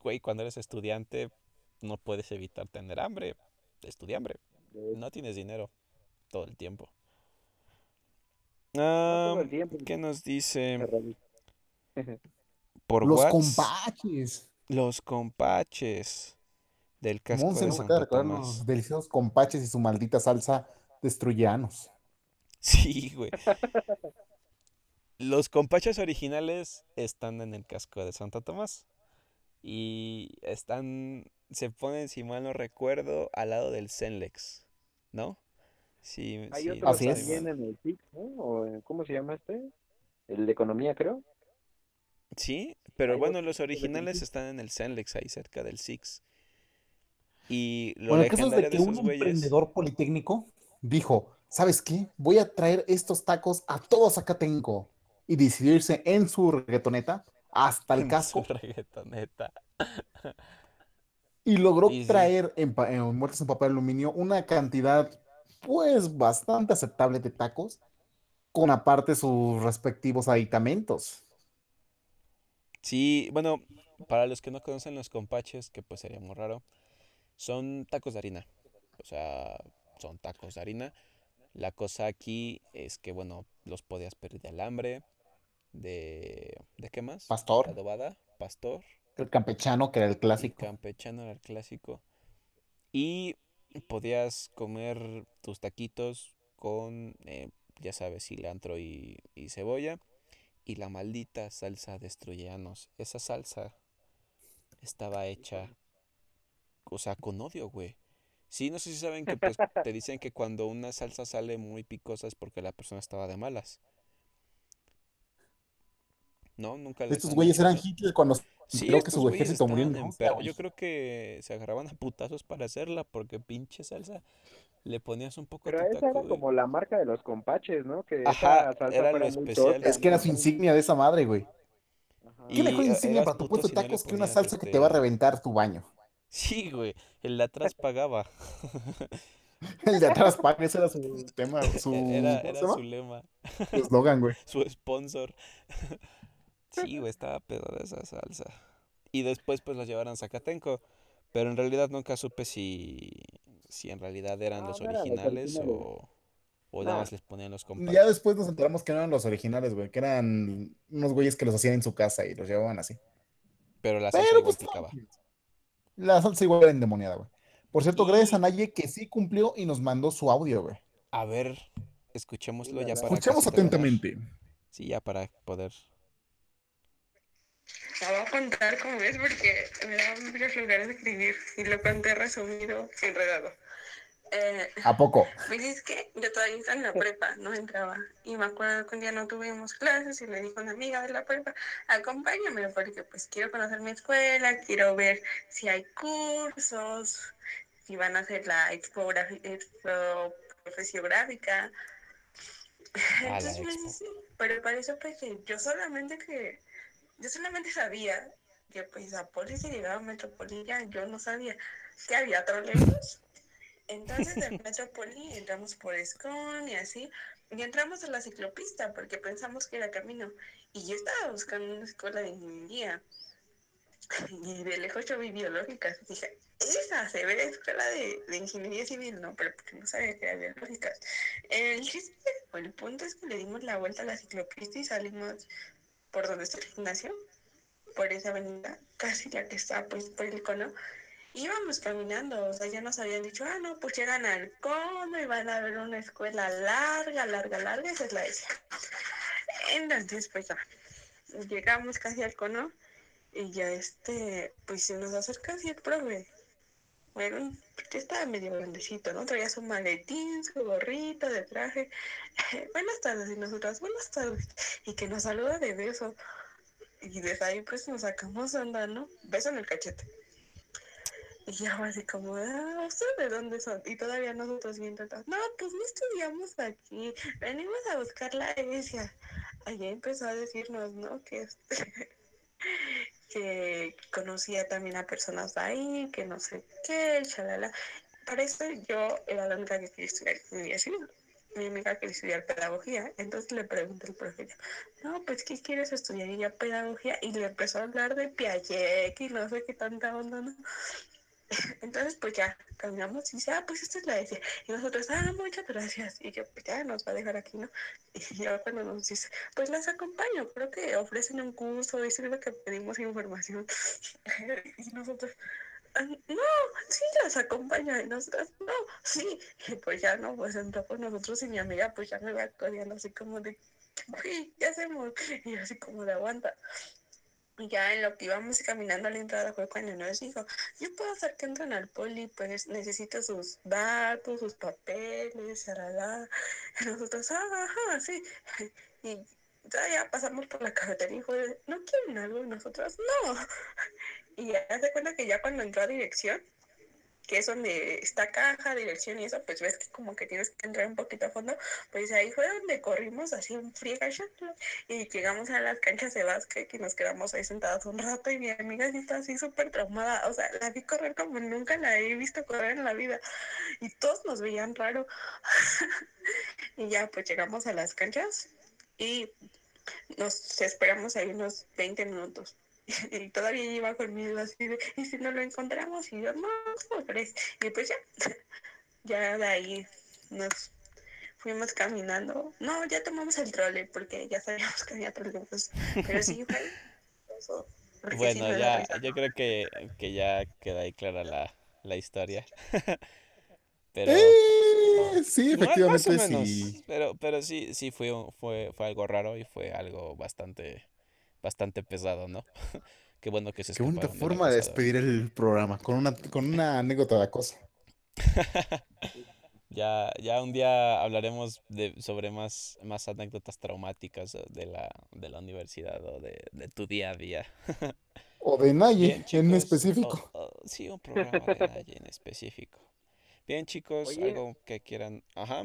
güey, cuando eres estudiante no puedes evitar tener hambre. Estudiambre. De- No tienes dinero todo el tiempo. Ah, el tiempo. ¿qué nos dice? Por Los Whats, compaches. los compaches del casco Monse de nos acaba de Santo Tomás. los deliciosos compaches y su maldita salsa destruyanos. Sí, güey. Los compaches originales están en el casco de Santo Tomás. Y están, se ponen, si mal no recuerdo, al lado del Zenlex, ¿no? Sí, Hay sí, otro no Así es. también en el TIC, ¿no? O en- ¿Cómo se llama este? El de economía, creo. Sí, pero bueno, los originales están en el Zenlex, ahí cerca del Six. Y lo Bueno, el caso es de que un güeyes. emprendedor politécnico dijo, ¿sabes qué? Voy a traer estos tacos a todo Zacatenco y decidirse en su reggaetoneta hasta el en casco Su reggaetoneta. y logró sí. traer en, en muertos en papel aluminio una cantidad pues bastante aceptable de tacos con aparte sus respectivos aditamentos. Sí, bueno, para los que no conocen los compaches, que pues sería muy raro, son tacos de harina. O sea, son tacos de harina. La cosa aquí es que, bueno, los podías pedir de alambre, de... ¿De qué más? Pastor, Adobada, pastor, el campechano que era el clásico. campechano era el clásico. Y podías comer tus taquitos con, eh, ya sabes, cilantro y, y cebolla. Y la maldita salsa destruyeanos. Esa salsa estaba hecha, o sea, con odio, güey. Sí, no sé si saben que pues te dicen que cuando una salsa sale muy picosa es porque la persona estaba de malas. ¿No? Nunca les Estos güeyes eran. Hitler cuando Sí, creo que su ejército murió en Rusia. Yo creo que se agarraban a putazos para hacerla porque pinche salsa le ponías un poco Pero esa era como la marca de los compaches, ¿no? Que Ajá, esa salsa era lo especial. Es que era su insignia de esa madre, güey. Ajá. ¿Qué Y mejor eh, insignia para tu puto puesto de si no le tacos que una salsa que te va a este... reventar tu baño? Sí, güey, el de atrás pagaba. El de atrás paga, ese era su tema, su, Era, ¿cómo se era su lema, Su eslogan, güey. su sponsor. Sí, güey, estaba pedo de esa salsa. Y después pues los llevaron a Zacatenco. Pero en realidad nunca supe si, si en realidad eran No, los originales o, o nada más les ponían los Ya compaches. después nos enteramos que no eran los originales, güey, que eran unos güeyes que los hacían en su casa y los llevaban así. Pero la salsa Pero igual pues picaba. la salsa igual era endemoniada, güey. Por cierto, gracias a Naye que sí cumplió y nos mandó su audio, güey. a ver, escuchémoslo ya para Escuchemos terminar. atentamente. Sí, ya para poder. La voy a contar como es porque me da muchos lugares de escribir y lo conté resumido, enredado. Eh, ¿A poco? pues es que yo todavía estaba en la prepa, no entraba. Y me acuerdo que un día no tuvimos clases y le dijo a una amiga de la prepa, acompáñame porque pues quiero conocer mi escuela, quiero ver si hay cursos, si van a hacer la expografi- expo profesiográfica. Entonces me expo. dice, pero para eso pues yo solamente que, yo solamente sabía que pues a Poli se llegaba a Metropolitana, yo no sabía que había trolebús. Entonces del Metropoli entramos por Escon y así, y entramos a la ciclopista porque pensamos que era camino. Y yo estaba buscando una escuela de ingeniería. Y de lejos yo vi biológicas. Dije, esa se ve escuela de, de ingeniería civil, no, pero porque no sabía que era biológicas. El chiste, o el punto es que le dimos la vuelta a la ciclopista y salimos por donde está el gimnasio, por esa avenida, casi la que está pues por el cono. Íbamos caminando, o sea, ya nos habían dicho, ah, no, pues llegan al cono y van a ver una escuela larga, larga, larga, esa es la esa. Entonces, pues ya, llegamos casi al cono y ya este, pues se nos acerca así el profe. Bueno, ya estaba medio grandecito, ¿no? Traía su maletín, su gorrito de traje. buenas tardes, y nosotras, buenas tardes. Y que nos saluda de beso. Y desde ahí pues nos sacamos onda, ¿no? Beso en el cachete. Y fue así como, ah, ¿ustedes de dónde son? Y todavía nosotros viendo, no, pues no estudiamos aquí, venimos a buscar la herencia. Allá empezó a decirnos, ¿no? Que, este, que conocía también a personas de ahí, que no sé qué, chalala. Para eso yo era la única que quería estudiar ingeniería civil. Mi amiga quería estudiar pedagogía, entonces le pregunté al profe, no, pues, ¿qué quieres estudiar? Y pedagogía, y le empezó a hablar de Piaget y no sé qué tanta onda, ¿no? Entonces, pues ya caminamos y dice, ah, pues esta es la decía. Y nosotros, ah, muchas gracias. Y yo, pues ya nos va a dejar aquí, ¿no? Y ya cuando nos dice, pues las acompaño, creo que ofrecen un curso y sirve que pedimos información. y nosotros, "Ah, no, sí las acompaña. Y nosotros, no, sí. Y pues ya no, pues entró con nosotros y mi amiga, pues ya me va codeando así como de, uy, ¿qué hacemos? Y yo así como de aguanta. Ya en lo que íbamos caminando a la entrada fue cuando nos dijo, yo puedo hacer que entren al poli, pues necesito sus datos, sus papeles. Y nosotros, ah, ajá, sí. Y todavía pasamos por la cafetería y fue, ¿no quieren algo? Y nosotros, no. Y ya se cuenta que ya cuando entró a dirección, que es donde está caja, dirección y eso, pues ves que como que tienes que entrar un poquito a fondo, pues ahí fue donde corrimos así un friega y llegamos a las canchas de básquet y nos quedamos ahí sentados un rato y mi amiga está así súper traumada, o sea, la vi correr como nunca la he visto correr en la vida y todos nos veían raro. Y ya pues llegamos a las canchas y nos esperamos ahí unos 20 minutos y todavía iba conmigo así de, y si no lo encontramos, y yo, no, Y pues ya, ya de ahí nos fuimos caminando. No, ya tomamos el trole porque ya sabíamos que había trolebús, pero sí fue eso. Bueno, ya, yo creo que, que, ya queda ahí clara la, la historia. pero eh, sí, efectivamente sí. Pero, pero sí, sí fue, fue, fue algo raro y fue algo bastante bastante pesado, ¿no? Qué bueno que se Qué bonita forma de despedir el programa, con una, con una anécdota de cosa. ya, ya un día hablaremos de, sobre más, más anécdotas traumáticas de la, de la universidad o de, de tu día a día. o de Naye en específico. sí, un programa de Naye en específico. Bien, chicos, algo que quieran. Ajá.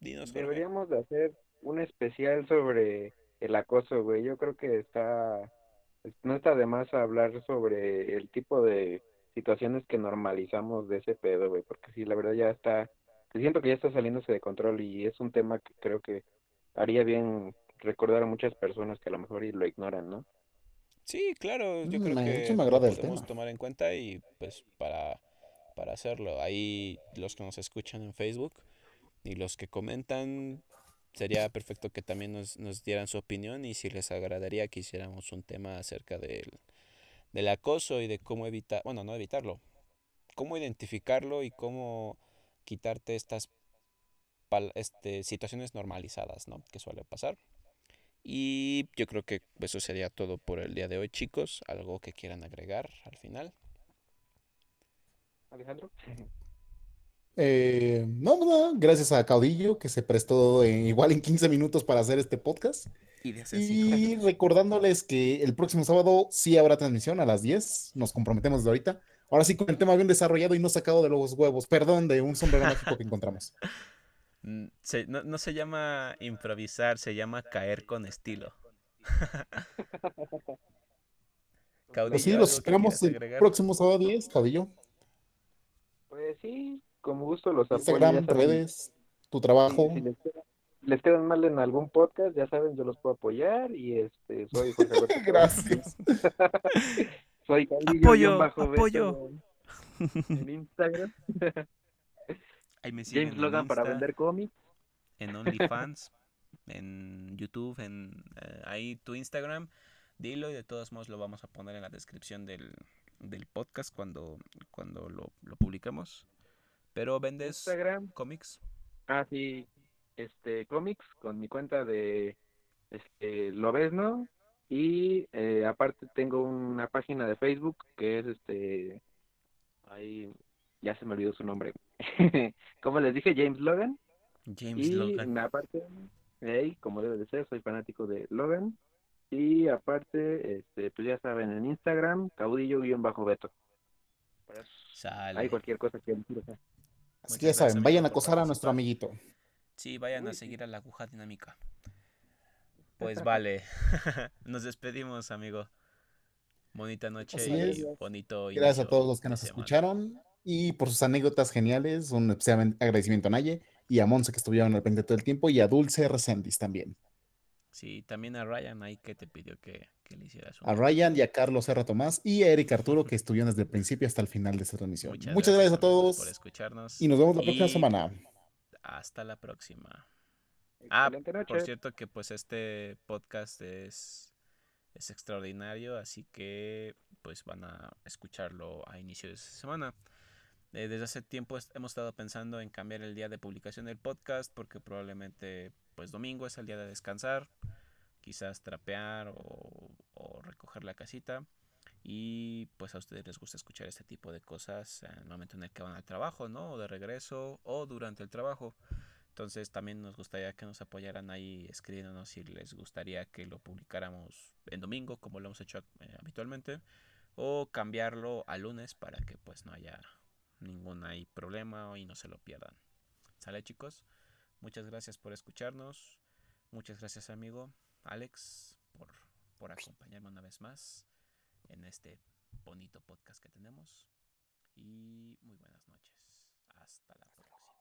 Dinos, Deberíamos de hacer un especial sobre el acoso, güey. Yo creo que está, no está de más hablar sobre el tipo de situaciones que normalizamos de ese pedo, güey, porque sí, la verdad ya está, siento que ya está saliéndose de control y es un tema que creo que haría bien recordar a muchas personas que a lo mejor lo ignoran, ¿no? Sí, claro, yo creo mm, que me podemos tomar en cuenta y pues para, para hacerlo. Ahí los que nos escuchan en Facebook y los que comentan, sería perfecto que también nos, nos, dieran su opinión y si les agradaría que hiciéramos un tema acerca del, del acoso y de cómo evitar, bueno, no evitarlo, cómo identificarlo y cómo quitarte estas este, situaciones normalizadas, ¿no? Que suele pasar. Y yo creo que eso sería todo por el día de hoy, chicos. Algo que quieran agregar al final. Alejandro. Eh, no, no, gracias a Caudillo que se prestó igual en 15 minutos para hacer este podcast. Y, recordándoles que el próximo sábado sí habrá transmisión a las 10, nos comprometemos de ahorita. Ahora sí con el tema bien desarrollado y no sacado de los huevos, perdón, de un sombrero mágico que encontramos. Mm, no, se llama improvisar, se llama caer con estilo. Caudillo, pues sí, los esperamos el próximo sábado 10, Caudillo. Pues sí, con gusto los Instagram, redes, tu trabajo. Si, les, quedan, mal en algún podcast, ya saben, yo los puedo apoyar y este soy José Gracias. soy apoyo, apoyo. En Instagram. Ahí me James Logan para vender cómics. En OnlyFans, en YouTube, en eh, ahí tu Instagram. Dilo y de todos modos lo vamos a poner en la descripción del, del podcast cuando, cuando lo, lo publiquemos. Pero vendes Instagram. cómics. Ah, sí, este, cómics con mi cuenta de este, lo ves, ¿no? Y eh, aparte tengo una página de Facebook que es este, ahí ya se me olvidó su nombre. como les dije, James Logan. James y aparte, como debe de ser, soy fanático de Logan. Y aparte, este, pues ya saben, en Instagram, caudillo-beto. Hay cualquier cosa que Así que ya saben, vayan a acosar a nuestro amiguito. Sí, vayan a seguir a la aguja dinámica. Pues vale. nos despedimos, amigo. Bonita noche y bonito. Gracias a todos los que nos escucharon y por sus anécdotas geniales. Un especial agradecimiento a Naye y a Monse que estuvieron al pendiente todo el tiempo y a Dulce Resendis también. Sí, también a Ryan ahí que te pidió que, le hicieras un... A Ryan y a Carlos R. Tomás y a Eric Arturo que estuvieron desde el principio hasta el final de esta transmisión. Muchas, gracias, a todos. Por escucharnos. Y nos vemos la próxima semana. Hasta la próxima. ah, por cierto que pues este podcast es, es extraordinario, así que pues van a escucharlo a inicio de esta semana. Eh, desde hace tiempo hemos estado pensando en cambiar el día de publicación del podcast porque probablemente pues domingo es el día de descansar, quizás trapear o, recoger la casita. Y pues a ustedes les gusta escuchar este tipo de cosas en el momento en el que van al trabajo, ¿no? O de regreso o durante el trabajo. Entonces también nos gustaría que nos apoyaran ahí escribiéndonos si les gustaría que lo publicáramos en domingo como lo hemos hecho eh, habitualmente o cambiarlo a lunes para que pues no haya ningún ahí problema y no se lo pierdan. ¿Sale chicos? Muchas gracias por escucharnos. Muchas gracias amigo Alex por, por acompañarme una vez más en este bonito podcast que tenemos. Y muy buenas noches. Hasta la próxima.